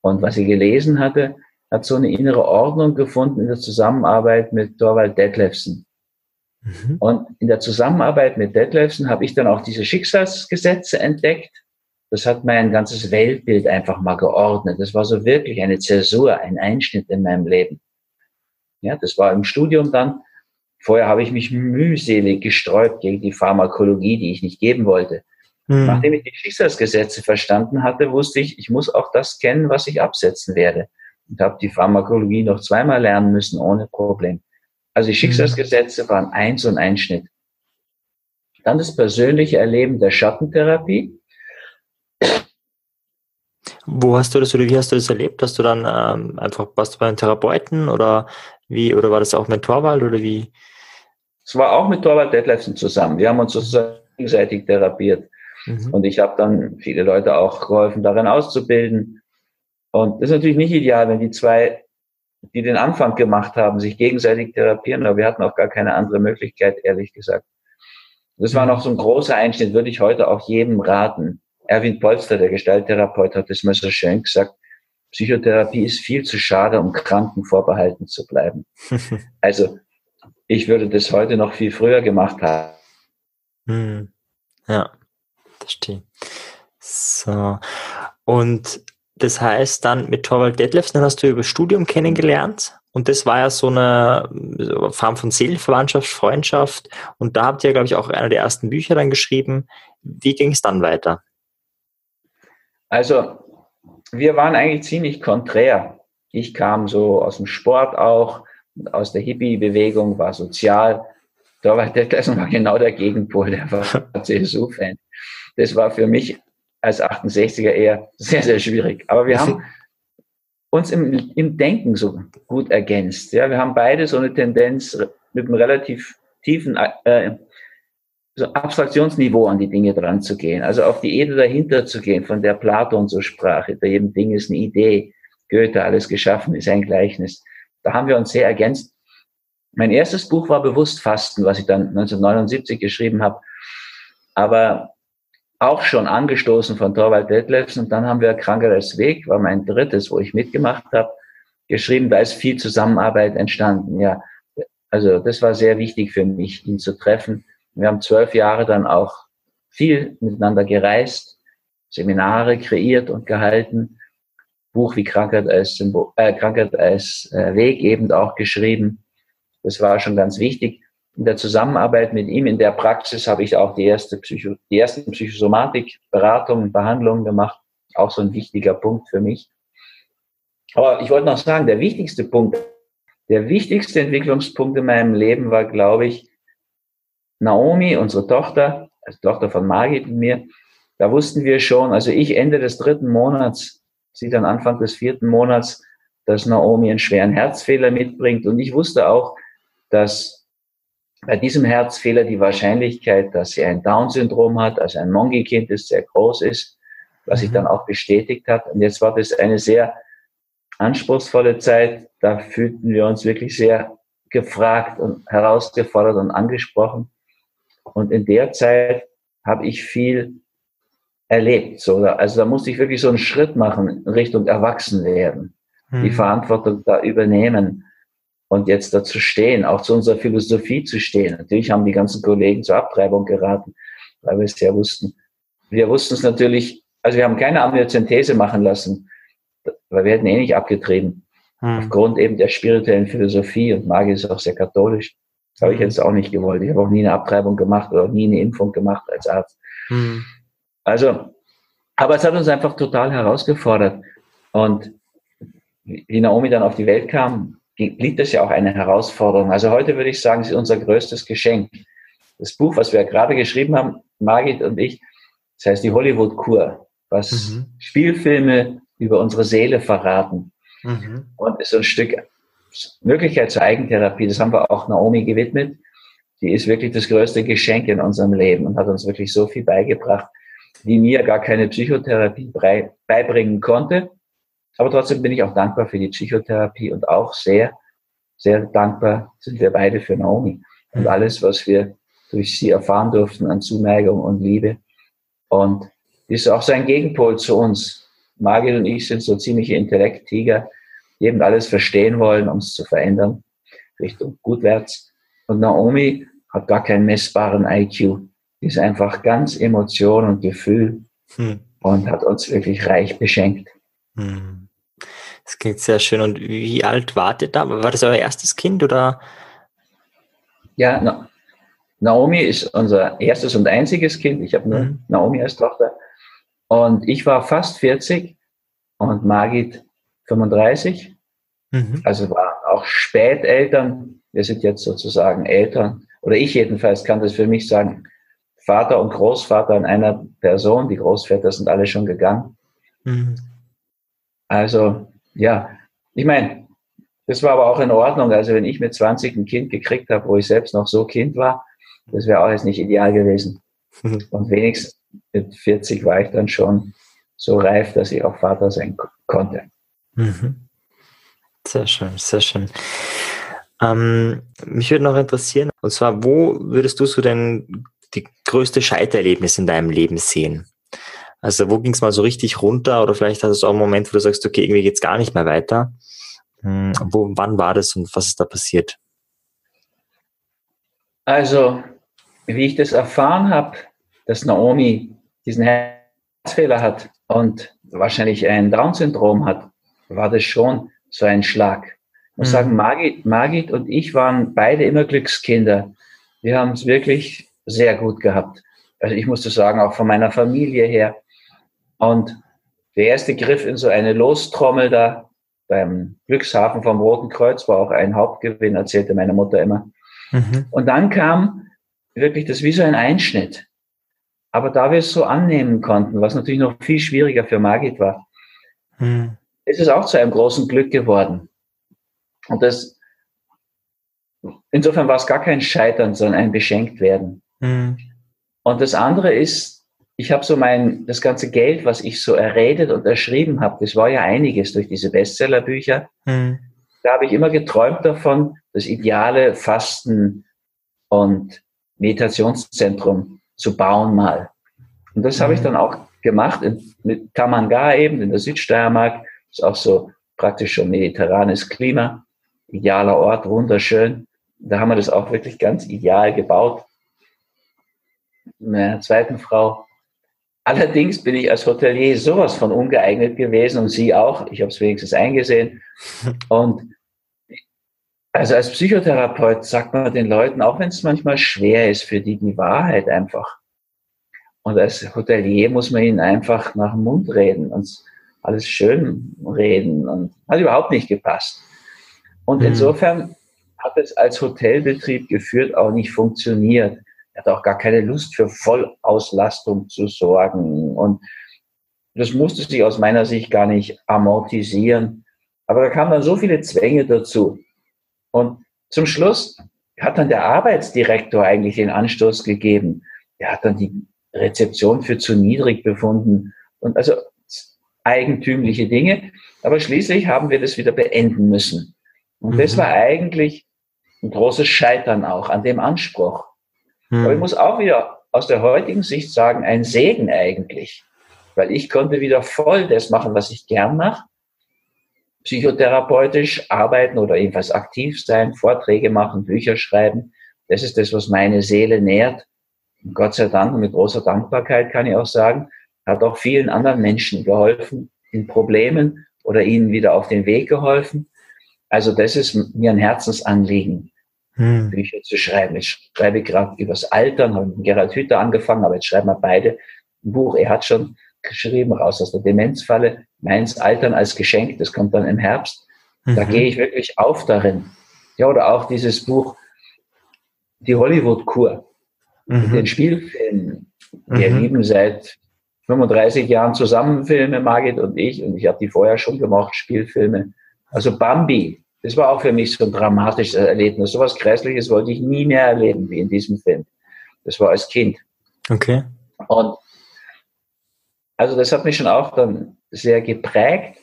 und was ich gelesen hatte, hat so eine innere Ordnung gefunden in der Zusammenarbeit mit Torvald Detlefsen. Mhm. Und in der Zusammenarbeit mit Detlefsen habe ich dann auch diese Schicksalsgesetze entdeckt. Das hat mein ganzes Weltbild einfach mal geordnet. Das war so wirklich eine Zäsur, ein Einschnitt in meinem Leben. Ja, das war im Studium dann. Vorher habe ich mich mühselig gesträubt gegen die Pharmakologie, die ich nicht geben wollte. Mhm. Nachdem ich die Schicksalsgesetze verstanden hatte, wusste ich, ich muss auch das kennen, was ich absetzen werde und habe die Pharmakologie noch zweimal lernen müssen, ohne Problem. Also die Schicksalsgesetze waren eins und ein Schnitt. Dann das persönliche Erleben der Schattentherapie. Wo hast du das oder wie hast du das erlebt? Hast du dann ähm, einfach warst du bei einem Therapeuten oder wie oder war das auch mit Torwald oder wie? Es war auch mit Torwald Detlefsen zusammen. Wir haben uns sozusagen gegenseitig therapiert. Mhm. Und ich habe dann viele Leute auch geholfen, darin auszubilden. Und das ist natürlich nicht ideal, wenn die zwei, die den Anfang gemacht haben, sich gegenseitig therapieren, aber wir hatten auch gar keine andere Möglichkeit, ehrlich gesagt. Das war noch so ein großer Einschnitt, würde ich heute auch jedem raten. Erwin Polster, der Gestalttherapeut, hat das mal so schön gesagt. Psychotherapie ist viel zu schade, um Kranken vorbehalten zu bleiben. also, ich würde das heute noch viel früher gemacht haben. Hm. Ja, verstehe. So. Und das heißt, dann mit Torvald Detlefs, dann hast du über Studium kennengelernt und das war ja so eine Form von Seelenverwandtschaft, Freundschaft und da habt ihr, glaube ich, auch einer der ersten Bücher dann geschrieben. Wie ging es dann weiter? Also, wir waren eigentlich ziemlich konträr. Ich kam so aus dem Sport auch, aus der Hippie-Bewegung, war sozial. Der Klassen war genau der Gegenpol, der war CSU-Fan. Das war für mich als 68er eher sehr, sehr schwierig. Aber wir haben uns im, im Denken so gut ergänzt. Ja, wir haben beide so eine Tendenz mit einem relativ tiefen äh, so Abstraktionsniveau an die Dinge dran zu gehen, also auf die Ebene dahinter zu gehen, von der Platon so sprach. Hinter jedem Ding ist eine Idee. Goethe, alles geschaffen, ist ein Gleichnis. Da haben wir uns sehr ergänzt. Mein erstes Buch war bewusst Fasten, was ich dann 1979 geschrieben habe. Aber auch schon angestoßen von Torvald Detlefs. Und dann haben wir Kranker als Weg, war mein drittes, wo ich mitgemacht habe, geschrieben. Da ist viel Zusammenarbeit entstanden. Ja, also das war sehr wichtig für mich, ihn zu treffen. Wir haben zwölf Jahre dann auch viel miteinander gereist, Seminare kreiert und gehalten, Buch wie Krankheit als, Symbol, äh, Krankheit als äh, Weg eben auch geschrieben. Das war schon ganz wichtig in der Zusammenarbeit mit ihm, in der Praxis habe ich auch die erste Psycho, die ersten Psychosomatik, Beratungen, Behandlungen gemacht. Auch so ein wichtiger Punkt für mich. Aber ich wollte noch sagen, der wichtigste Punkt, der wichtigste Entwicklungspunkt in meinem Leben war, glaube ich, Naomi, unsere Tochter, also Tochter von Margit und mir. Da wussten wir schon, also ich Ende des dritten Monats, sie dann Anfang des vierten Monats, dass Naomi einen schweren Herzfehler mitbringt. Und ich wusste auch, dass bei diesem Herzfehler die Wahrscheinlichkeit, dass sie ein Down-Syndrom hat, also ein Mongi-Kind ist, sehr groß ist, was sich mhm. dann auch bestätigt hat. Und jetzt war das eine sehr anspruchsvolle Zeit. Da fühlten wir uns wirklich sehr gefragt und herausgefordert und angesprochen. Und in der Zeit habe ich viel erlebt. So, also da musste ich wirklich so einen Schritt machen in Richtung Erwachsenwerden, mhm. die Verantwortung da übernehmen und jetzt dazu stehen, auch zu unserer Philosophie zu stehen. Natürlich haben die ganzen Kollegen zur Abtreibung geraten, weil wir es ja wussten. Wir wussten es natürlich, also wir haben keine Amniozentese machen lassen, weil wir hätten eh nicht abgetrieben. Hm. Aufgrund eben der spirituellen Philosophie und Magie ist auch sehr katholisch. Das habe ich hm. jetzt auch nicht gewollt. Ich habe auch nie eine Abtreibung gemacht oder nie eine Impfung gemacht als Arzt. Hm. Also, aber es hat uns einfach total herausgefordert. Und wie Naomi dann auf die Welt kam, blieb das ja auch eine Herausforderung. Also heute würde ich sagen, es ist unser größtes Geschenk. Das Buch, was wir gerade geschrieben haben, Margit und ich, das heißt die Hollywood-Kur, was mhm. Spielfilme über unsere Seele verraten. Mhm. Und ist so ein Stück Möglichkeit zur Eigentherapie. Das haben wir auch Naomi gewidmet. Die ist wirklich das größte Geschenk in unserem Leben und hat uns wirklich so viel beigebracht, die mir gar keine Psychotherapie beibringen konnte. Aber trotzdem bin ich auch dankbar für die Psychotherapie und auch sehr, sehr dankbar sind wir beide für Naomi und alles, was wir durch sie erfahren durften an Zuneigung und Liebe. Und ist auch so ein Gegenpol zu uns. Margit und ich sind so ziemliche Intellekttiger, die eben alles verstehen wollen, um es zu verändern, Richtung gutwärts. Und Naomi hat gar keinen messbaren IQ. Die ist einfach ganz Emotion und Gefühl hm. und hat uns wirklich reich beschenkt. Hm. Das klingt sehr schön. Und wie alt wart ihr da? War das euer erstes Kind oder? Ja, Na Naomi ist unser erstes und einziges Kind. Ich habe nur mhm. Naomi als Tochter. Und ich war fast 40 und Margit 35. Mhm. Also waren auch Späteltern. Wir sind jetzt sozusagen Eltern. Oder ich jedenfalls kann das für mich sagen. Vater und Großvater in einer Person. Die Großväter sind alle schon gegangen. Mhm. Also ja, ich meine, das war aber auch in Ordnung. Also wenn ich mit 20 ein Kind gekriegt habe, wo ich selbst noch so Kind war, das wäre auch jetzt nicht ideal gewesen. Und wenigstens mit 40 war ich dann schon so reif, dass ich auch Vater sein konnte. Mhm. Sehr schön, sehr schön. Ähm, mich würde noch interessieren, und zwar, wo würdest du so denn die größte Scheitererlebnis in deinem Leben sehen? Also wo ging es mal so richtig runter oder vielleicht hast du auch einen Moment, wo du sagst, okay, irgendwie geht's gar nicht mehr weiter. Hm, wo, wann war das und was ist da passiert? Also, wie ich das erfahren habe, dass Naomi diesen Herzfehler hat und wahrscheinlich ein Down-Syndrom hat, war das schon so ein Schlag. Ich muss mhm. sagen, Margit, Margit und ich waren beide immer Glückskinder. Wir haben es wirklich sehr gut gehabt. Also ich musste sagen, auch von meiner Familie her. Und Der erste Griff in so eine Lostrommel da beim Glückshafen vom Roten Kreuz war auch ein Hauptgewinn, erzählte meine Mutter immer. Mhm. Und dann kam wirklich das wie so ein Einschnitt. Aber da wir es so annehmen konnten, was natürlich noch viel schwieriger für Margit war, mhm. ist es auch zu einem großen Glück geworden. Und das, insofern war es gar kein Scheitern, sondern ein Beschenktwerden. Mhm. Und das andere ist, ich habe so mein, das ganze Geld, was ich so erredet und erschrieben habe, das war ja einiges durch diese Bestsellerbücher. Mhm. Da habe ich immer geträumt davon, das ideale Fasten und Meditationszentrum zu bauen mal. Und das mhm. habe ich mhm. dann auch gemacht in, mit Tamanga eben in der Südsteiermark. Das ist auch so praktisch schon mediterranes Klima. Idealer Ort, wunderschön. Da haben wir das auch wirklich ganz ideal gebaut. Mit meiner zweiten Frau. Allerdings bin ich als Hotelier sowas von ungeeignet gewesen und sie auch. Ich habe es wenigstens eingesehen. Und also als Psychotherapeut sagt man den Leuten, auch wenn es manchmal schwer ist, für die die Wahrheit einfach. Und als Hotelier muss man ihnen einfach nach dem Mund reden und alles schön reden und hat überhaupt nicht gepasst. Und mhm. insofern hat es als Hotelbetrieb geführt auch nicht funktioniert. Er hat auch gar keine Lust für Vollauslastung zu sorgen. Und das musste sich aus meiner Sicht gar nicht amortisieren. Aber da kamen dann so viele Zwänge dazu. Und zum Schluss hat dann der Arbeitsdirektor eigentlich den Anstoß gegeben. Er hat dann die Rezeption für zu niedrig befunden und also eigentümliche Dinge. Aber schließlich haben wir das wieder beenden müssen. Und mhm. das war eigentlich ein großes Scheitern auch an dem Anspruch. Mhm. Aber ich muss auch wieder aus der heutigen Sicht sagen, ein Segen eigentlich. Weil ich konnte wieder voll das machen, was ich gern mache psychotherapeutisch arbeiten oder jedenfalls aktiv sein, Vorträge machen, Bücher schreiben. Das ist das, was meine Seele nährt. Und Gott sei Dank und mit großer Dankbarkeit kann ich auch sagen, hat auch vielen anderen Menschen geholfen in Problemen oder ihnen wieder auf den Weg geholfen. Also das ist mir ein Herzensanliegen, hm. Bücher zu schreiben. Ich schreibe gerade übers Altern, habe mit Gerhard Hüther angefangen, aber jetzt schreiben wir beide ein Buch. Er hat schon geschrieben, raus aus der Demenzfalle, meins Altern als Geschenk, das kommt dann im Herbst. Mhm. Da gehe ich wirklich auf darin. Ja, oder auch dieses Buch, die Hollywood-Kur, mhm. den Spielfilmen. Wir mhm. lieben seit 35 Jahren zusammen Filme, Margit und ich, und ich habe die vorher schon gemacht, Spielfilme. Also Bambi, das war auch für mich so ein dramatisches Erlebnis. So was Grässliches wollte ich nie mehr erleben wie in diesem Film. Das war als Kind. Okay. Und also das hat mich schon auch dann sehr geprägt.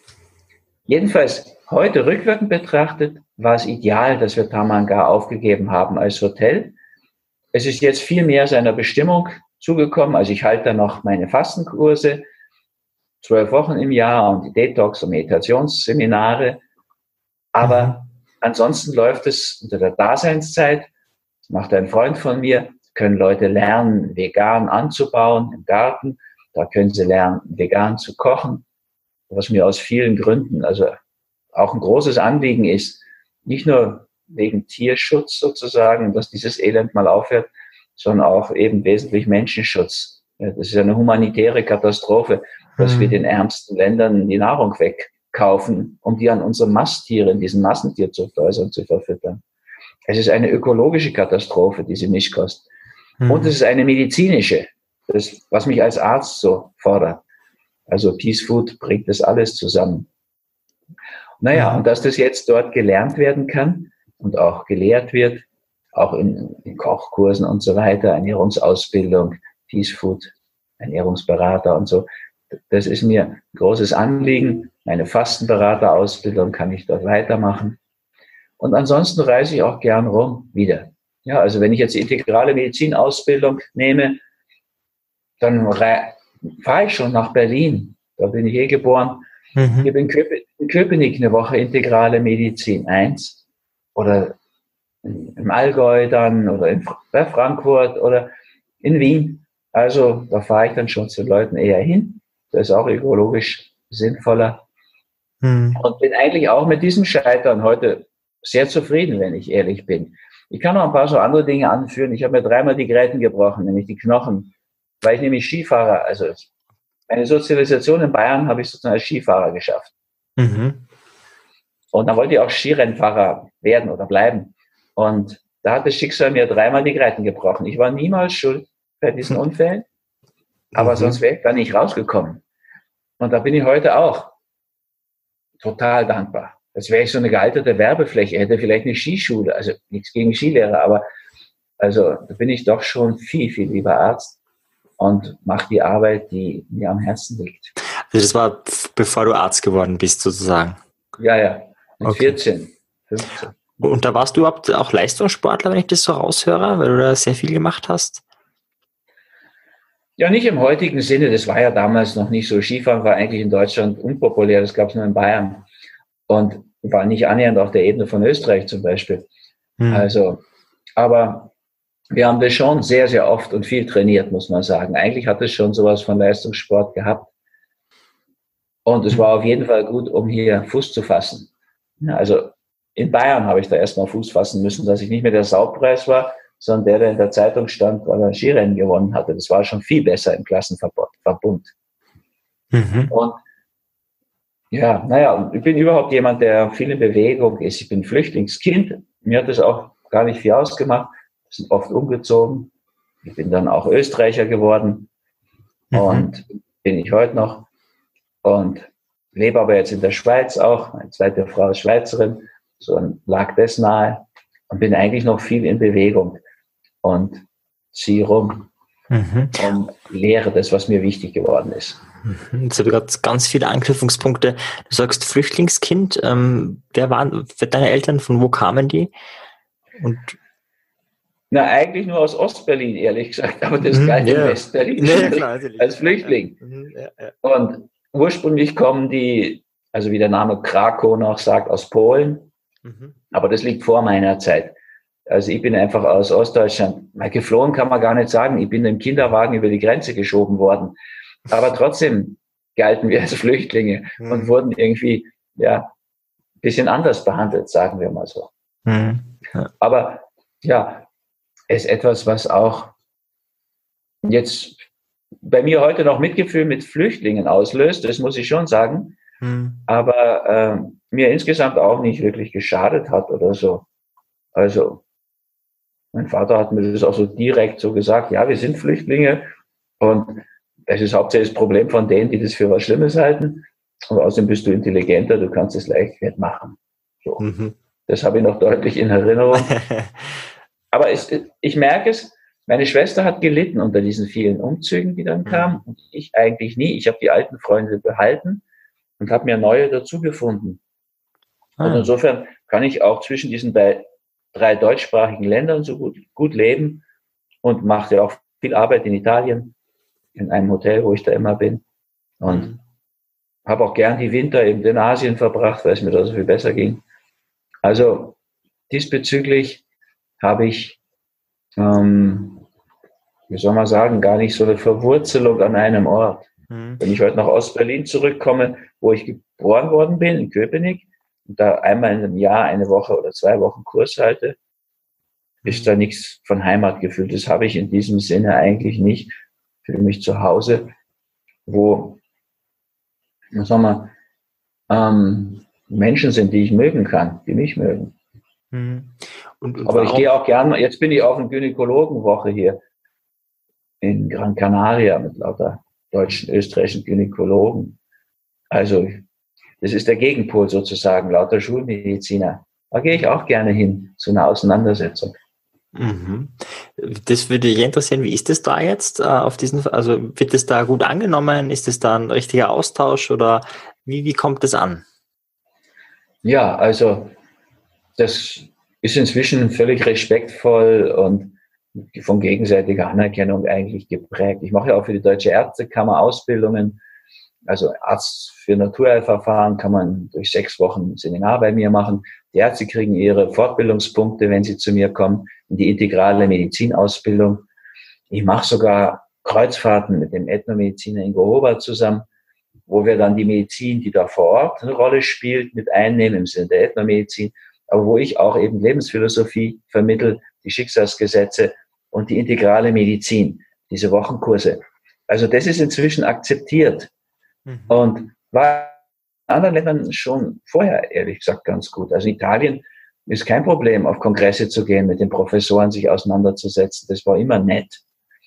Jedenfalls heute rückwirkend betrachtet war es ideal, dass wir Tamanga aufgegeben haben als Hotel. Es ist jetzt viel mehr seiner Bestimmung zugekommen. Also ich halte da noch meine Fastenkurse, zwölf Wochen im Jahr und die Detox- und Meditationsseminare. Aber mhm. ansonsten läuft es unter der Daseinszeit. Das macht ein Freund von mir, können Leute lernen, vegan anzubauen im Garten da können Sie lernen, vegan zu kochen, was mir aus vielen Gründen, also auch ein großes Anliegen ist, nicht nur wegen Tierschutz sozusagen, dass dieses Elend mal aufhört, sondern auch eben wesentlich Menschenschutz. Das ist eine humanitäre Katastrophe, dass mhm. wir den ärmsten Ländern die Nahrung wegkaufen, um die an unsere Masttiere, in diesen Massentierzuchthäusern zu verfüttern. Es ist eine ökologische Katastrophe, diese Mischkost. Mhm. Und es ist eine medizinische das, was mich als Arzt so fordert. Also Peace Food bringt das alles zusammen. Naja, und dass das jetzt dort gelernt werden kann und auch gelehrt wird, auch in, in Kochkursen und so weiter, Ernährungsausbildung, Peace Food, Ernährungsberater und so, das ist mir ein großes Anliegen. Meine Fastenberaterausbildung kann ich dort weitermachen. Und ansonsten reise ich auch gern rum wieder. Ja, also wenn ich jetzt die integrale Medizinausbildung nehme, dann fahre ich schon nach Berlin. Da bin ich eh geboren. Mhm. Ich bin in Köpenick eine Woche integrale Medizin 1 oder im Allgäu dann oder in bei Frankfurt oder in Wien. Also da fahre ich dann schon zu Leuten eher hin. Das ist auch ökologisch sinnvoller. Mhm. Und bin eigentlich auch mit diesem Scheitern heute sehr zufrieden, wenn ich ehrlich bin. Ich kann noch ein paar so andere Dinge anführen. Ich habe mir dreimal die Gräten gebrochen, nämlich die Knochen weil ich nämlich Skifahrer, also meine Sozialisation in Bayern habe ich sozusagen als Skifahrer geschafft. Mhm. Und dann wollte ich auch Skirennfahrer werden oder bleiben. Und da hat das Schicksal mir dreimal die Greiten gebrochen. Ich war niemals schuld bei diesen hm. Unfällen, aber mhm. sonst wäre ich da nicht rausgekommen. Und da bin ich heute auch total dankbar. Das wäre ich so eine gealterte Werbefläche, hätte vielleicht eine Skischule, also nichts gegen Skilehrer, aber also da bin ich doch schon viel, viel lieber Arzt und mache die Arbeit, die mir am Herzen liegt. Also das war bevor du Arzt geworden bist, sozusagen. Ja, ja. Mit okay. 14, 15. Und da warst du überhaupt auch Leistungssportler, wenn ich das so raushöre, weil du da sehr viel gemacht hast? Ja, nicht im heutigen Sinne. Das war ja damals noch nicht so. Skifahren war eigentlich in Deutschland unpopulär. Das gab es nur in Bayern. Und war nicht annähernd auf der Ebene von Österreich zum Beispiel. Hm. Also, aber wir haben das schon sehr, sehr oft und viel trainiert, muss man sagen. Eigentlich hat es schon sowas von Leistungssport gehabt. Und es war auf jeden Fall gut, um hier Fuß zu fassen. Also in Bayern habe ich da erstmal Fuß fassen müssen, dass ich nicht mehr der Saubpreis war, sondern der, der in der Zeitung stand, weil er Skirennen gewonnen hatte. Das war schon viel besser im Klassenverbund. Mhm. Und ja, naja, ich bin überhaupt jemand, der viel in Bewegung ist. Ich bin Flüchtlingskind. Mir hat das auch gar nicht viel ausgemacht. Wir sind oft umgezogen. Ich bin dann auch Österreicher geworden mhm. und bin ich heute noch und lebe aber jetzt in der Schweiz auch. Meine zweite Frau ist Schweizerin, so lag das nahe und bin eigentlich noch viel in Bewegung und ziehe rum mhm. und lehre das, was mir wichtig geworden ist. Mhm. Jetzt habe ich gerade ganz viele Anknüpfungspunkte. Du sagst Flüchtlingskind. Ähm, wer waren deine Eltern? Von wo kamen die? Und na, eigentlich nur aus Ostberlin, ehrlich gesagt, aber das mhm, Westberlin ja, klar, als Flüchtling. Mhm, ja, ja. Und ursprünglich kommen die, also wie der Name Krakow noch sagt, aus Polen. Mhm. Aber das liegt vor meiner Zeit. Also ich bin einfach aus Ostdeutschland. Mal geflohen kann man gar nicht sagen. Ich bin im Kinderwagen über die Grenze geschoben worden. Aber trotzdem galten wir als Flüchtlinge mhm. und wurden irgendwie, ja, bisschen anders behandelt, sagen wir mal so. Mhm. Ja. Aber ja, ist etwas, was auch jetzt bei mir heute noch Mitgefühl mit Flüchtlingen auslöst, das muss ich schon sagen, mhm. aber äh, mir insgesamt auch nicht wirklich geschadet hat oder so. Also mein Vater hat mir das auch so direkt so gesagt, ja, wir sind Flüchtlinge und es ist hauptsächlich das Problem von denen, die das für was Schlimmes halten. Und außerdem bist du intelligenter, du kannst es leicht machen. So. Mhm. Das habe ich noch deutlich in Erinnerung. Aber es, ich merke es, meine Schwester hat gelitten unter diesen vielen Umzügen, die dann mhm. kamen. Und ich eigentlich nie. Ich habe die alten Freunde behalten und habe mir neue dazugefunden. Ah. Und insofern kann ich auch zwischen diesen drei, drei deutschsprachigen Ländern so gut, gut leben und mache ja auch viel Arbeit in Italien, in einem Hotel, wo ich da immer bin. Und mhm. habe auch gern die Winter eben in Asien verbracht, weil es mir da so viel besser ging. Also diesbezüglich habe ich, ähm, wie soll man sagen, gar nicht so eine Verwurzelung an einem Ort. Mhm. Wenn ich heute nach Ostberlin zurückkomme, wo ich geboren worden bin, in Köpenick, da einmal in einem Jahr eine Woche oder zwei Wochen Kurs halte, ist da nichts von Heimatgefühl. Das habe ich in diesem Sinne eigentlich nicht. Für mich zu Hause, wo, was soll man, ähm, Menschen sind, die ich mögen kann, die mich mögen. Mhm. Und, und Aber ich gehe auch gerne, jetzt bin ich auf eine Gynäkologenwoche hier in Gran Canaria mit lauter deutschen, österreichischen Gynäkologen. Also das ist der Gegenpol sozusagen, lauter Schulmediziner. Da gehe ich auch gerne hin zu einer Auseinandersetzung. Mhm. Das würde mich interessieren, wie ist es da jetzt äh, auf diesen, also wird es da gut angenommen? Ist es da ein richtiger Austausch oder wie, wie kommt es an? Ja, also das ist inzwischen völlig respektvoll und von gegenseitiger Anerkennung eigentlich geprägt. Ich mache ja auch für die Deutsche Ärztekammer Ausbildungen. Also Arzt für Naturheilverfahren kann man durch sechs Wochen Seminar bei mir machen. Die Ärzte kriegen ihre Fortbildungspunkte, wenn sie zu mir kommen, in die integrale Medizinausbildung. Ich mache sogar Kreuzfahrten mit dem Ethnomediziner Ingo Hober zusammen, wo wir dann die Medizin, die da vor Ort eine Rolle spielt, mit einnehmen im Sinne der Ethnomedizin aber wo ich auch eben Lebensphilosophie vermittel, die Schicksalsgesetze und die integrale Medizin, diese Wochenkurse. Also das ist inzwischen akzeptiert mhm. und war in anderen Ländern schon vorher, ehrlich gesagt, ganz gut. Also Italien ist kein Problem, auf Kongresse zu gehen, mit den Professoren sich auseinanderzusetzen. Das war immer nett.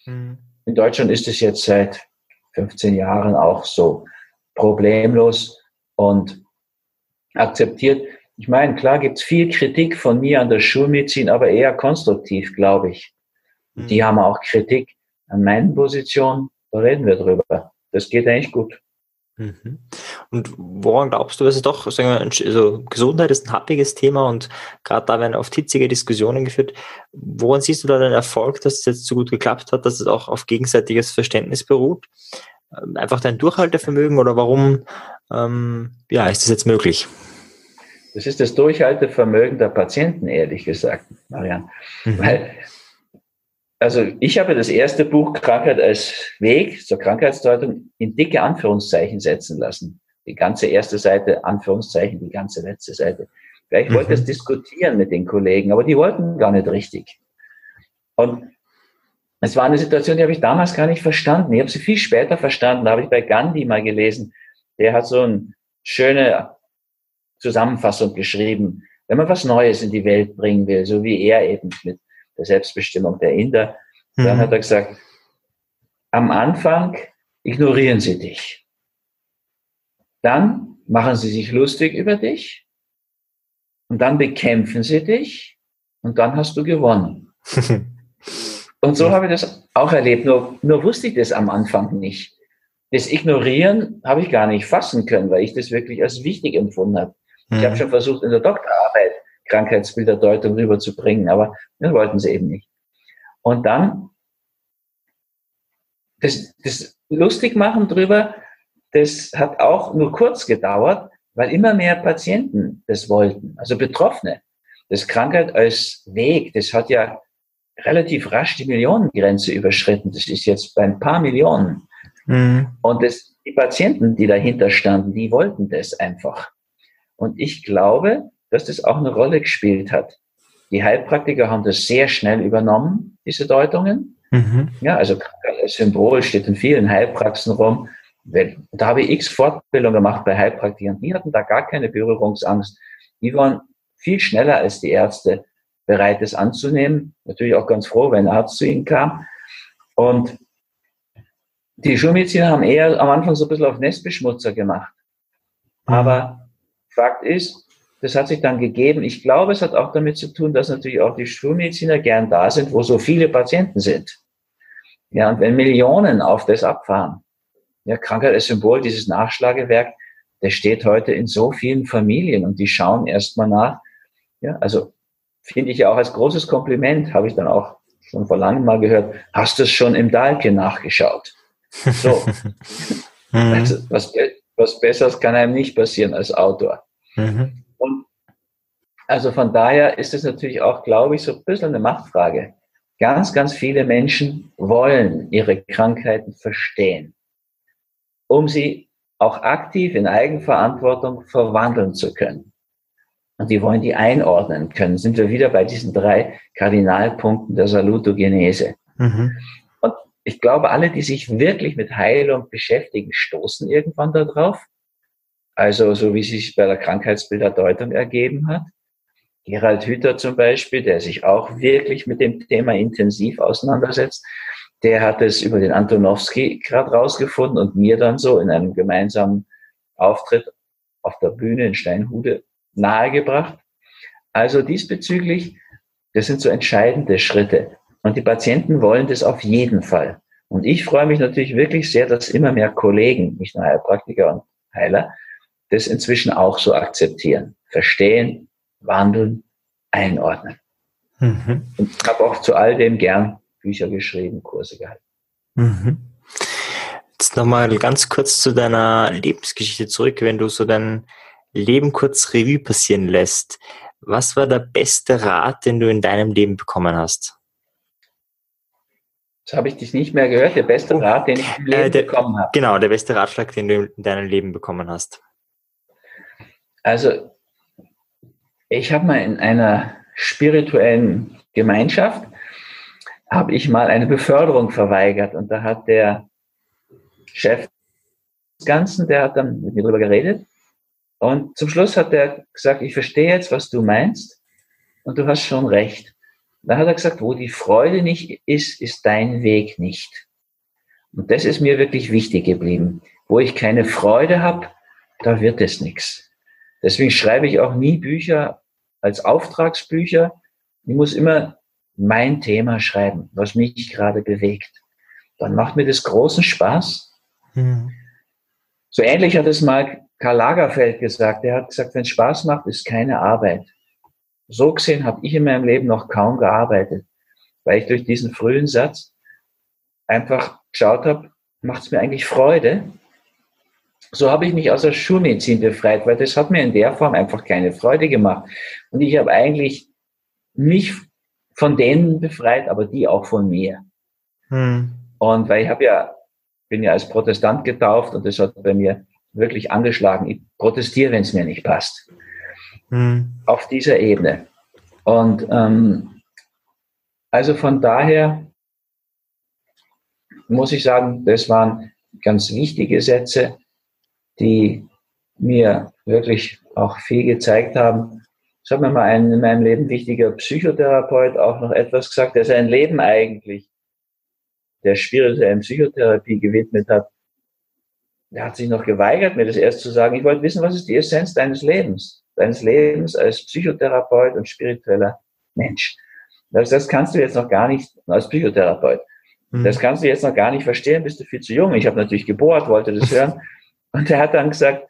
Mhm. In Deutschland ist es jetzt seit 15 Jahren auch so problemlos und akzeptiert. Ich meine, klar gibt es viel Kritik von mir an der Schulmedizin, aber eher konstruktiv, glaube ich. Mhm. Die haben auch Kritik an meinen Positionen. Da reden wir drüber. Das geht eigentlich gut. Mhm. Und woran glaubst du, dass es doch, sagen wir, also Gesundheit ist ein happiges Thema und gerade da werden oft hitzige Diskussionen geführt. Woran siehst du da den Erfolg, dass es jetzt so gut geklappt hat, dass es auch auf gegenseitiges Verständnis beruht? Ähm, einfach dein Durchhaltevermögen oder warum ähm, ja, ist das jetzt möglich? Das ist das Durchhaltevermögen der Patienten, ehrlich gesagt, Marian. Mhm. Weil, also ich habe das erste Buch Krankheit als Weg zur Krankheitsdeutung in dicke Anführungszeichen setzen lassen. Die ganze erste Seite, Anführungszeichen, die ganze letzte Seite. Weil ich mhm. wollte es diskutieren mit den Kollegen, aber die wollten gar nicht richtig. Und es war eine Situation, die habe ich damals gar nicht verstanden. Ich habe sie viel später verstanden. Da habe ich bei Gandhi mal gelesen. Der hat so eine schöne Zusammenfassung geschrieben. Wenn man was Neues in die Welt bringen will, so wie er eben mit der Selbstbestimmung der Inder, mhm. dann hat er gesagt, am Anfang ignorieren sie dich. Dann machen sie sich lustig über dich. Und dann bekämpfen sie dich. Und dann hast du gewonnen. Und so habe ich das auch erlebt, nur, nur wusste ich das am Anfang nicht. Das Ignorieren habe ich gar nicht fassen können, weil ich das wirklich als wichtig empfunden habe. Mhm. Ich habe mhm. schon versucht, in der Doktorarbeit Krankheitsbilderdeutung rüberzubringen, aber das wollten sie eben nicht. Und dann das, das lustig machen drüber, das hat auch nur kurz gedauert, weil immer mehr Patienten das wollten, also Betroffene. Das Krankheit als Weg, das hat ja relativ rasch die Millionengrenze überschritten. Das ist jetzt bei ein paar Millionen. Mhm. Und das, die Patienten, die dahinter standen, die wollten das einfach. Und ich glaube, dass das auch eine Rolle gespielt hat. Die Heilpraktiker haben das sehr schnell übernommen, diese Deutungen. Mhm. Ja, also als Symbol steht in vielen Heilpraxen rum. Da habe ich x Fortbildungen gemacht bei Heilpraktikern. Die hatten da gar keine Berührungsangst. Die waren viel schneller als die Ärzte bereit, es anzunehmen. Natürlich auch ganz froh, wenn ein Arzt zu ihnen kam. Und die Schulmediziner haben eher am Anfang so ein bisschen auf Nestbeschmutzer gemacht. Mhm. Aber Fakt ist, das hat sich dann gegeben. Ich glaube, es hat auch damit zu tun, dass natürlich auch die Schulmediziner gern da sind, wo so viele Patienten sind. Ja, und wenn Millionen auf das abfahren, ja, Krankheit als Symbol, dieses Nachschlagewerk, das steht heute in so vielen Familien und die schauen erstmal nach. Ja, also finde ich ja auch als großes Kompliment, habe ich dann auch schon vor langem mal gehört, hast du es schon im Dahlke nachgeschaut? So. mhm. also, was, was Besseres kann einem nicht passieren als Autor. Mhm. Also von daher ist es natürlich auch, glaube ich, so ein bisschen eine Machtfrage. Ganz, ganz viele Menschen wollen ihre Krankheiten verstehen, um sie auch aktiv in Eigenverantwortung verwandeln zu können und die wollen die einordnen können. Sind wir wieder bei diesen drei Kardinalpunkten der Salutogenese. Mhm. Und ich glaube, alle, die sich wirklich mit Heilung beschäftigen, stoßen irgendwann darauf. Also so wie es sich bei der Krankheitsbilderdeutung ergeben hat. Gerald Hüther zum Beispiel, der sich auch wirklich mit dem Thema intensiv auseinandersetzt, der hat es über den Antonowski gerade rausgefunden und mir dann so in einem gemeinsamen Auftritt auf der Bühne in Steinhude nahegebracht. Also diesbezüglich, das sind so entscheidende Schritte. Und die Patienten wollen das auf jeden Fall. Und ich freue mich natürlich wirklich sehr, dass immer mehr Kollegen, nicht nur Heilpraktiker und Heiler, das inzwischen auch so akzeptieren, verstehen, wandeln, einordnen. Mhm. Und ich habe auch zu all dem gern Bücher geschrieben, Kurse gehalten. Mhm. Jetzt nochmal ganz kurz zu deiner Lebensgeschichte zurück, wenn du so dein Leben kurz Revue passieren lässt, was war der beste Rat, den du in deinem Leben bekommen hast? Das habe ich dich nicht mehr gehört. Der beste oh, Rat, den ich im Leben äh, der, bekommen habe. Genau, der beste Ratschlag, den du in deinem Leben bekommen hast. Also, ich habe mal in einer spirituellen Gemeinschaft, habe ich mal eine Beförderung verweigert und da hat der Chef des Ganzen, der hat dann mit mir darüber geredet. Und zum Schluss hat er gesagt, ich verstehe jetzt, was du meinst. Und du hast schon recht. Dann hat er gesagt, wo die Freude nicht ist, ist dein Weg nicht. Und das ist mir wirklich wichtig geblieben. Wo ich keine Freude habe, da wird es nichts. Deswegen schreibe ich auch nie Bücher als Auftragsbücher. Ich muss immer mein Thema schreiben, was mich gerade bewegt. Dann macht mir das großen Spaß. Mhm. So ähnlich hat es mal Karl Lagerfeld gesagt. Er hat gesagt, wenn es Spaß macht, ist keine Arbeit. So gesehen habe ich in meinem Leben noch kaum gearbeitet, weil ich durch diesen frühen Satz einfach geschaut habe, macht es mir eigentlich Freude? So habe ich mich aus der Schulmedizin befreit, weil das hat mir in der Form einfach keine Freude gemacht. Und ich habe eigentlich mich von denen befreit, aber die auch von mir. Hm. Und weil ich habe ja, bin ja als Protestant getauft und das hat bei mir wirklich angeschlagen. Ich protestiere, wenn es mir nicht passt. Hm. Auf dieser Ebene. Und ähm, also von daher muss ich sagen, das waren ganz wichtige Sätze, die mir wirklich auch viel gezeigt haben. Es hat mir mal ein in meinem Leben wichtiger Psychotherapeut auch noch etwas gesagt, der sein Leben eigentlich der spirituellen Psychotherapie gewidmet hat. Er hat sich noch geweigert, mir das erst zu sagen. Ich wollte wissen, was ist die Essenz deines Lebens? Deines Lebens als Psychotherapeut und spiritueller Mensch. Das, das kannst du jetzt noch gar nicht als Psychotherapeut. Mhm. Das kannst du jetzt noch gar nicht verstehen, bist du viel zu jung. Ich habe natürlich gebohrt, wollte das hören. Und er hat dann gesagt,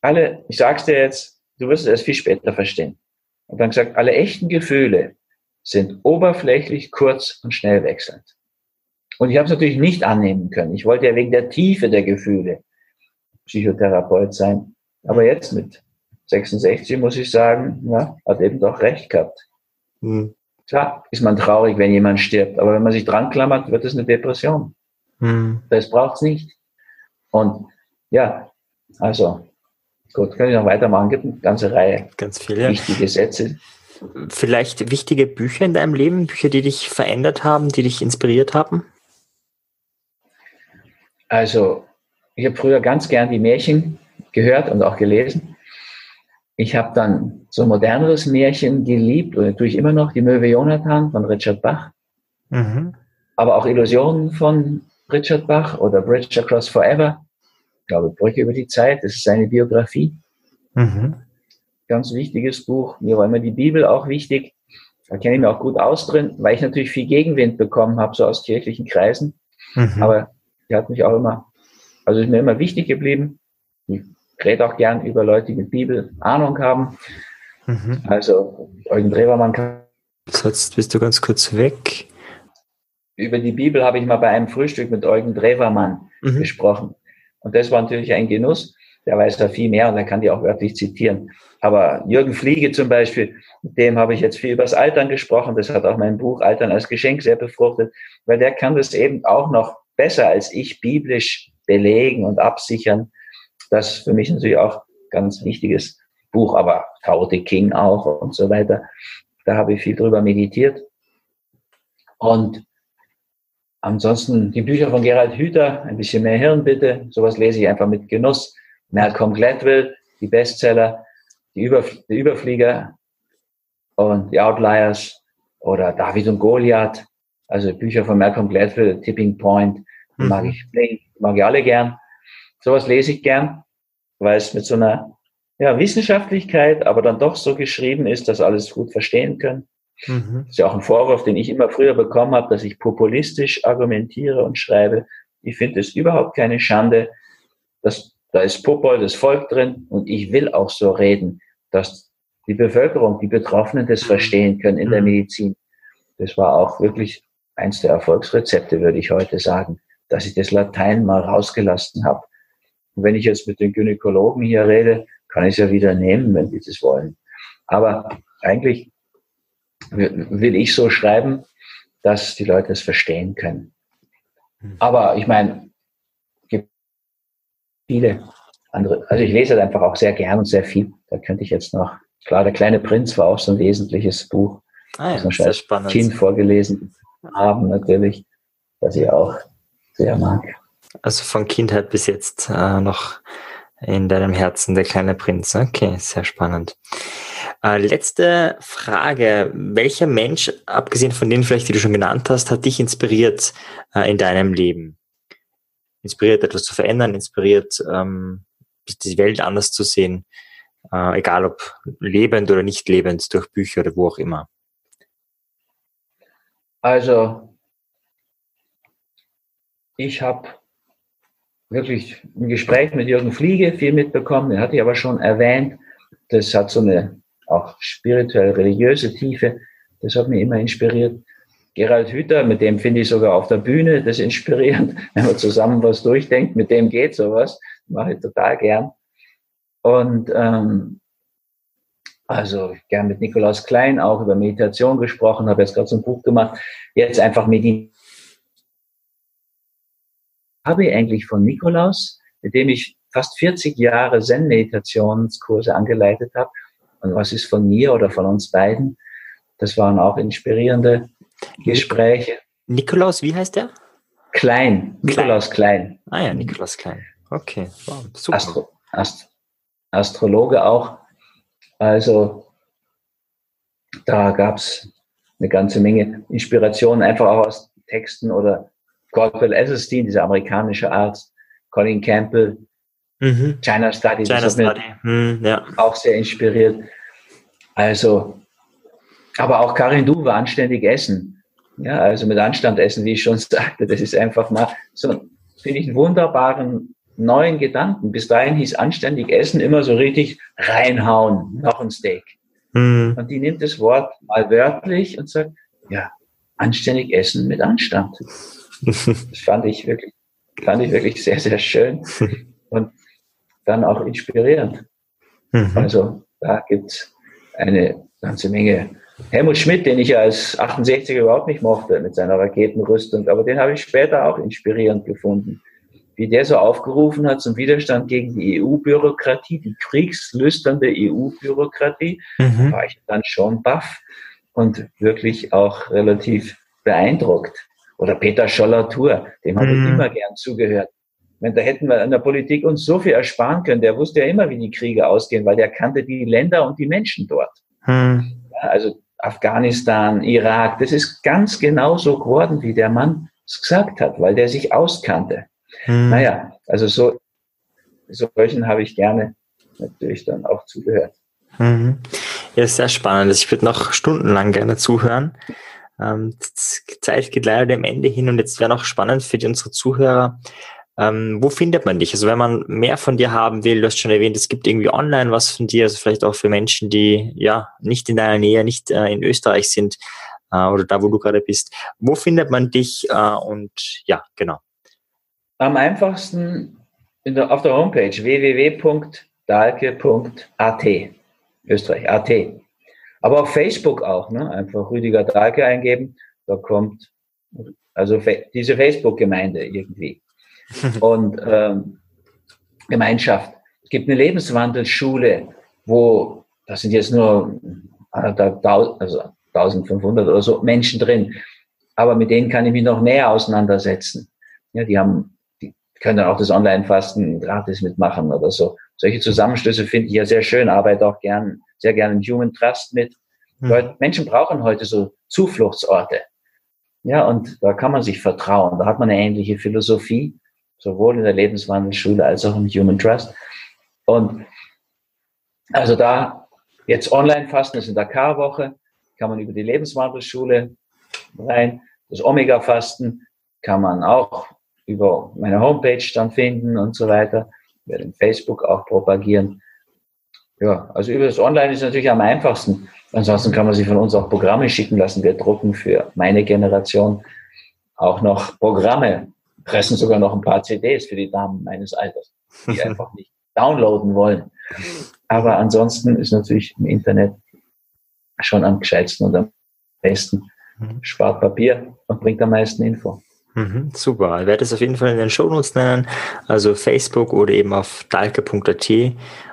alle, ich sag's dir jetzt, du wirst es erst viel später verstehen. Und dann gesagt, alle echten Gefühle sind oberflächlich, kurz und schnell wechselnd. Und ich habe es natürlich nicht annehmen können. Ich wollte ja wegen der Tiefe der Gefühle Psychotherapeut sein. Aber jetzt mit 66 muss ich sagen, ja, hat eben doch recht gehabt. Mhm. Klar ist man traurig, wenn jemand stirbt, aber wenn man sich dran klammert, wird es eine Depression. Mhm. Das braucht's nicht. Und ja, also gut, kann ich noch weitermachen. Gibt eine ganze Reihe. Ganz viele. Wichtige Sätze. Vielleicht wichtige Bücher in deinem Leben, Bücher, die dich verändert haben, die dich inspiriert haben? Also, ich habe früher ganz gern die Märchen gehört und auch gelesen. Ich habe dann so ein moderneres Märchen geliebt und tue ich immer noch, die Möwe Jonathan von Richard Bach. Mhm. Aber auch Illusionen von Richard Bach oder Bridge Across Forever. Ich glaube, Brücke über die Zeit, das ist seine Biografie. Mhm. Ganz wichtiges Buch. Mir war immer die Bibel auch wichtig. Da kenne ich mich auch gut aus drin, weil ich natürlich viel Gegenwind bekommen habe, so aus kirchlichen Kreisen. Mhm. Aber die hat mich auch immer, also ist mir immer wichtig geblieben. Ich rede auch gern über Leute, die mit Bibel Ahnung haben. Mhm. Also Eugen Drewermann kann. Jetzt bist du ganz kurz weg. Über die Bibel habe ich mal bei einem Frühstück mit Eugen Drewermann mhm. gesprochen. Und das war natürlich ein Genuss. Der weiß da viel mehr und er kann die auch wörtlich zitieren. Aber Jürgen Fliege zum Beispiel, dem habe ich jetzt viel über das Altern gesprochen. Das hat auch mein Buch Altern als Geschenk sehr befruchtet, weil der kann das eben auch noch besser als ich biblisch belegen und absichern. Das ist für mich natürlich auch ganz wichtiges Buch, aber Tao Te King auch und so weiter. Da habe ich viel drüber meditiert. Und ansonsten die Bücher von Gerald Hüther, ein bisschen mehr Hirn bitte. Sowas lese ich einfach mit Genuss. Malcolm Gladwell, die Bestseller, die, Überf die Überflieger und die Outliers oder David und Goliath. Also Bücher von Malcolm Gladwell, Tipping Point, mhm. mag ich, mag ich alle gern. Sowas lese ich gern, weil es mit so einer ja, Wissenschaftlichkeit, aber dann doch so geschrieben ist, dass alles gut verstehen können. Mhm. Das ist ja auch ein Vorwurf, den ich immer früher bekommen habe, dass ich populistisch argumentiere und schreibe. Ich finde es überhaupt keine Schande. dass da ist Popol, das Volk drin und ich will auch so reden, dass die Bevölkerung, die Betroffenen das mhm. verstehen können in der mhm. Medizin. Das war auch wirklich eins der Erfolgsrezepte, würde ich heute sagen, dass ich das Latein mal rausgelassen habe. Und wenn ich jetzt mit den Gynäkologen hier rede, kann ich es ja wieder nehmen, wenn die das wollen. Aber eigentlich will ich so schreiben, dass die Leute es verstehen können. Mhm. Aber ich meine, gibt viele andere, also ich lese einfach auch sehr gern und sehr viel. Da könnte ich jetzt noch, klar, der kleine Prinz war auch so ein wesentliches Buch, ah ja, das wir als spannend. Kind vorgelesen haben, natürlich, das ich auch sehr mag. Also von Kindheit bis jetzt äh, noch in deinem Herzen, der kleine Prinz. Okay, sehr spannend. Äh, letzte Frage. Welcher Mensch, abgesehen von denen vielleicht, die du schon genannt hast, hat dich inspiriert äh, in deinem Leben? Inspiriert, etwas zu verändern, inspiriert, ähm, die Welt anders zu sehen, äh, egal ob lebend oder nicht lebend, durch Bücher oder wo auch immer. Also, ich habe wirklich ein Gespräch mit Jürgen Fliege viel mitbekommen, den hatte ich aber schon erwähnt. Das hat so eine auch spirituell religiöse Tiefe. Das hat mich immer inspiriert. Gerald Hüther, mit dem finde ich sogar auf der Bühne das inspirierend, wenn man zusammen was durchdenkt, mit dem geht sowas, mache ich total gern. Und ähm, also gern mit Nikolaus Klein auch über Meditation gesprochen, habe jetzt gerade so ein Buch gemacht. Jetzt einfach meditieren habe ich eigentlich von Nikolaus, mit dem ich fast 40 Jahre Zen-Meditationskurse angeleitet habe. Und was ist von mir oder von uns beiden? Das waren auch inspirierende Gespräche. Nikolaus, wie heißt der? Klein. Nikolaus Klein. Ah ja, Nikolaus Klein. Okay, wow, super. Astro, Ast, Astrologe auch. Also da gab es eine ganze Menge Inspiration, einfach auch aus Texten oder Caldwell Esselstyn, dieser amerikanische Arzt, Colin Campbell, mhm. China Study, China das Study. Mhm, ja. auch sehr inspiriert. Also, aber auch Karin Du war anständig essen. Ja, also mit Anstand essen, wie ich schon sagte, das ist einfach mal so, finde ich, einen wunderbaren neuen Gedanken. Bis dahin hieß anständig essen immer so richtig reinhauen, noch ein Steak. Mhm. Und die nimmt das Wort mal wörtlich und sagt, ja, anständig essen mit Anstand. Das fand ich wirklich, fand ich wirklich sehr, sehr schön und dann auch inspirierend. Mhm. Also da gibt es eine ganze Menge. Helmut Schmidt, den ich ja als 68er überhaupt nicht mochte mit seiner Raketenrüstung, aber den habe ich später auch inspirierend gefunden. Wie der so aufgerufen hat zum Widerstand gegen die EU-Bürokratie, die kriegslüsternde EU-Bürokratie, mhm. war ich dann schon baff und wirklich auch relativ beeindruckt. Oder Peter Scholler-Tour, dem habe ich mhm. immer gern zugehört. Wenn da hätten wir in der Politik uns so viel ersparen können. Der wusste ja immer, wie die Kriege ausgehen, weil der kannte die Länder und die Menschen dort. Mhm. Ja, also Afghanistan, Irak, das ist ganz genau so geworden, wie der Mann es gesagt hat, weil der sich auskannte. Mhm. Naja, also so, solchen habe ich gerne natürlich dann auch zugehört. Mhm. Ja, sehr spannend. Ich würde noch stundenlang gerne zuhören. Ähm, Zeit geht leider dem Ende hin und jetzt wäre noch spannend für die, unsere Zuhörer. Ähm, wo findet man dich? Also wenn man mehr von dir haben will, du hast schon erwähnt, es gibt irgendwie online was von dir, also vielleicht auch für Menschen, die ja nicht in deiner Nähe, nicht äh, in Österreich sind äh, oder da, wo du gerade bist. Wo findet man dich äh, und ja, genau. Am einfachsten der, auf der Homepage www.dalke.at Österreich, AT. Aber auf Facebook auch, ne? einfach Rüdiger Dahlke eingeben, da kommt also diese Facebook-Gemeinde irgendwie. Und ähm, Gemeinschaft. Es gibt eine Lebenswandelschule, wo, da sind jetzt nur also 1500 oder so Menschen drin, aber mit denen kann ich mich noch näher auseinandersetzen. Ja, die haben, die können dann auch das Online-Fasten gratis mitmachen oder so. Solche Zusammenstöße finde ich ja sehr schön, arbeite auch gern sehr gerne im Human Trust mit. Mhm. Menschen brauchen heute so Zufluchtsorte. Ja, und da kann man sich vertrauen. Da hat man eine ähnliche Philosophie, sowohl in der Lebenswandelschule als auch im Human Trust. Und also da jetzt Online-Fasten ist in der K-Woche, kann man über die Lebenswandelschule rein. Das Omega-Fasten kann man auch über meine Homepage dann finden und so weiter. Ich werde in Facebook auch propagieren. Ja, also über das Online ist natürlich am einfachsten. Ansonsten kann man sich von uns auch Programme schicken lassen. Wir drucken für meine Generation auch noch Programme, pressen sogar noch ein paar CDs für die Damen meines Alters, die einfach nicht downloaden wollen. Aber ansonsten ist natürlich im Internet schon am gescheitsten und am besten. Mhm. Spart Papier und bringt am meisten Info. Mhm, super. Ich werde es auf jeden Fall in den Show Notes nennen, also Facebook oder eben auf dalke.at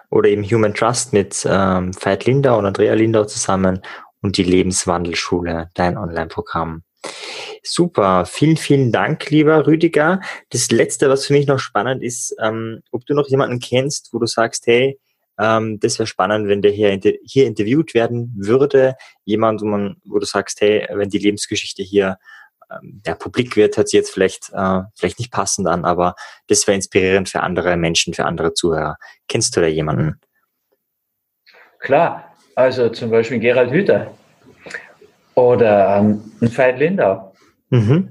oder eben Human Trust mit ähm, Veit Lindau und Andrea Lindau zusammen und die Lebenswandelschule, dein Online-Programm. Super, vielen, vielen Dank, lieber Rüdiger. Das Letzte, was für mich noch spannend ist, ähm, ob du noch jemanden kennst, wo du sagst, hey, ähm, das wäre spannend, wenn der hier, hier interviewt werden würde. Jemand, wo, man, wo du sagst, hey, wenn die Lebensgeschichte hier ähm, ja, publik wird, hört sich jetzt vielleicht, äh, vielleicht nicht passend an, aber das wäre inspirierend für andere Menschen, für andere Zuhörer. Kennst du da jemanden? Klar, also zum Beispiel Gerald Hüther oder ähm, Veit Lindau. Mhm.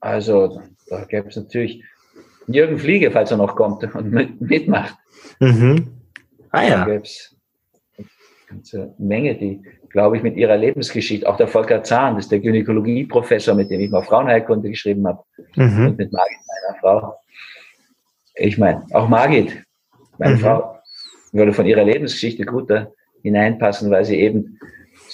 Also da gäbe es natürlich Jürgen Fliege, falls er noch kommt und mit, mitmacht. Mhm. Ah ja. Da gäbe es eine ganze Menge, die, glaube ich, mit ihrer Lebensgeschichte, auch der Volker Zahn, das ist der Gynäkologieprofessor, mit dem ich mal Frauenheilkunde geschrieben habe, mhm. und mit Margit, meiner Frau. Ich meine, auch Margit, meine mhm. Frau, würde von ihrer Lebensgeschichte gut da hineinpassen, weil sie eben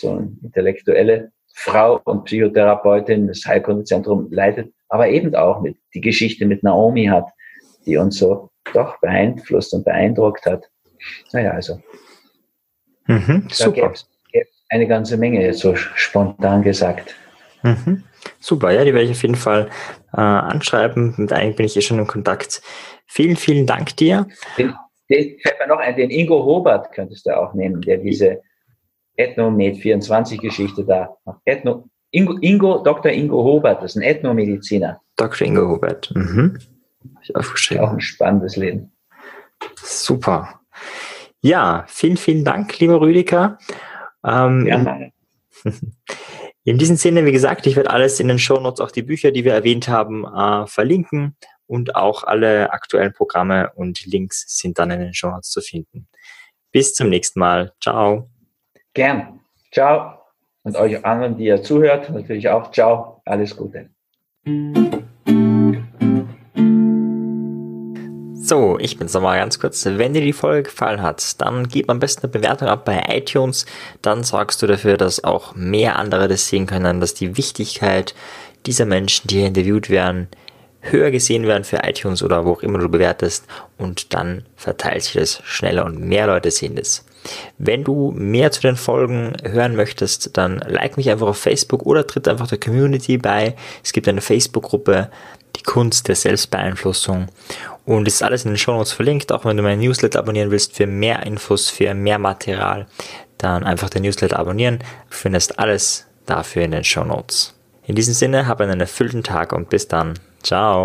so eine intellektuelle Frau und Psychotherapeutin das Heilkundezentrum leitet, aber eben auch mit die Geschichte mit Naomi hat, die uns so doch beeinflusst und beeindruckt hat. Naja, also. Mhm, es eine ganze Menge, jetzt so spontan gesagt. Mhm. Super, ja, die werde ich auf jeden Fall äh, anschreiben. Mit einigen bin ich eh schon in Kontakt. Vielen, vielen Dank dir. Den, den noch ein, den Ingo Hobart könntest du auch nehmen, der diese Ethnomed 24 Geschichte da macht. Ethno, Ingo, Ingo, Dr. Ingo Hobart, das ist ein Ethnomediziner. Dr. Ingo Hobart. Mhm. ich aufgeschrieben. Auch ein spannendes Leben. Super. Ja, vielen, vielen Dank, lieber Rüdiger. Ähm, ja, in diesem Sinne, wie gesagt, ich werde alles in den Shownotes, auch die Bücher, die wir erwähnt haben, äh, verlinken und auch alle aktuellen Programme und Links sind dann in den Shownotes zu finden. Bis zum nächsten Mal. Ciao. Gern. Ciao. Und euch anderen, die ihr zuhört, natürlich auch. Ciao. Alles Gute. So, ich bin's nochmal ganz kurz. Wenn dir die Folge gefallen hat, dann gib am besten eine Bewertung ab bei iTunes. Dann sorgst du dafür, dass auch mehr andere das sehen können, dass die Wichtigkeit dieser Menschen, die hier interviewt werden, höher gesehen werden für iTunes oder wo auch immer du bewertest und dann verteilt sich das schneller und mehr Leute sehen das. Wenn du mehr zu den Folgen hören möchtest, dann like mich einfach auf Facebook oder tritt einfach der Community bei. Es gibt eine Facebook-Gruppe, die Kunst der Selbstbeeinflussung und ist alles in den Show Notes verlinkt. Auch wenn du meinen Newsletter abonnieren willst für mehr Infos, für mehr Material, dann einfach den Newsletter abonnieren. Du findest alles dafür in den Show Notes. In diesem Sinne, hab einen erfüllten Tag und bis dann. Ciao.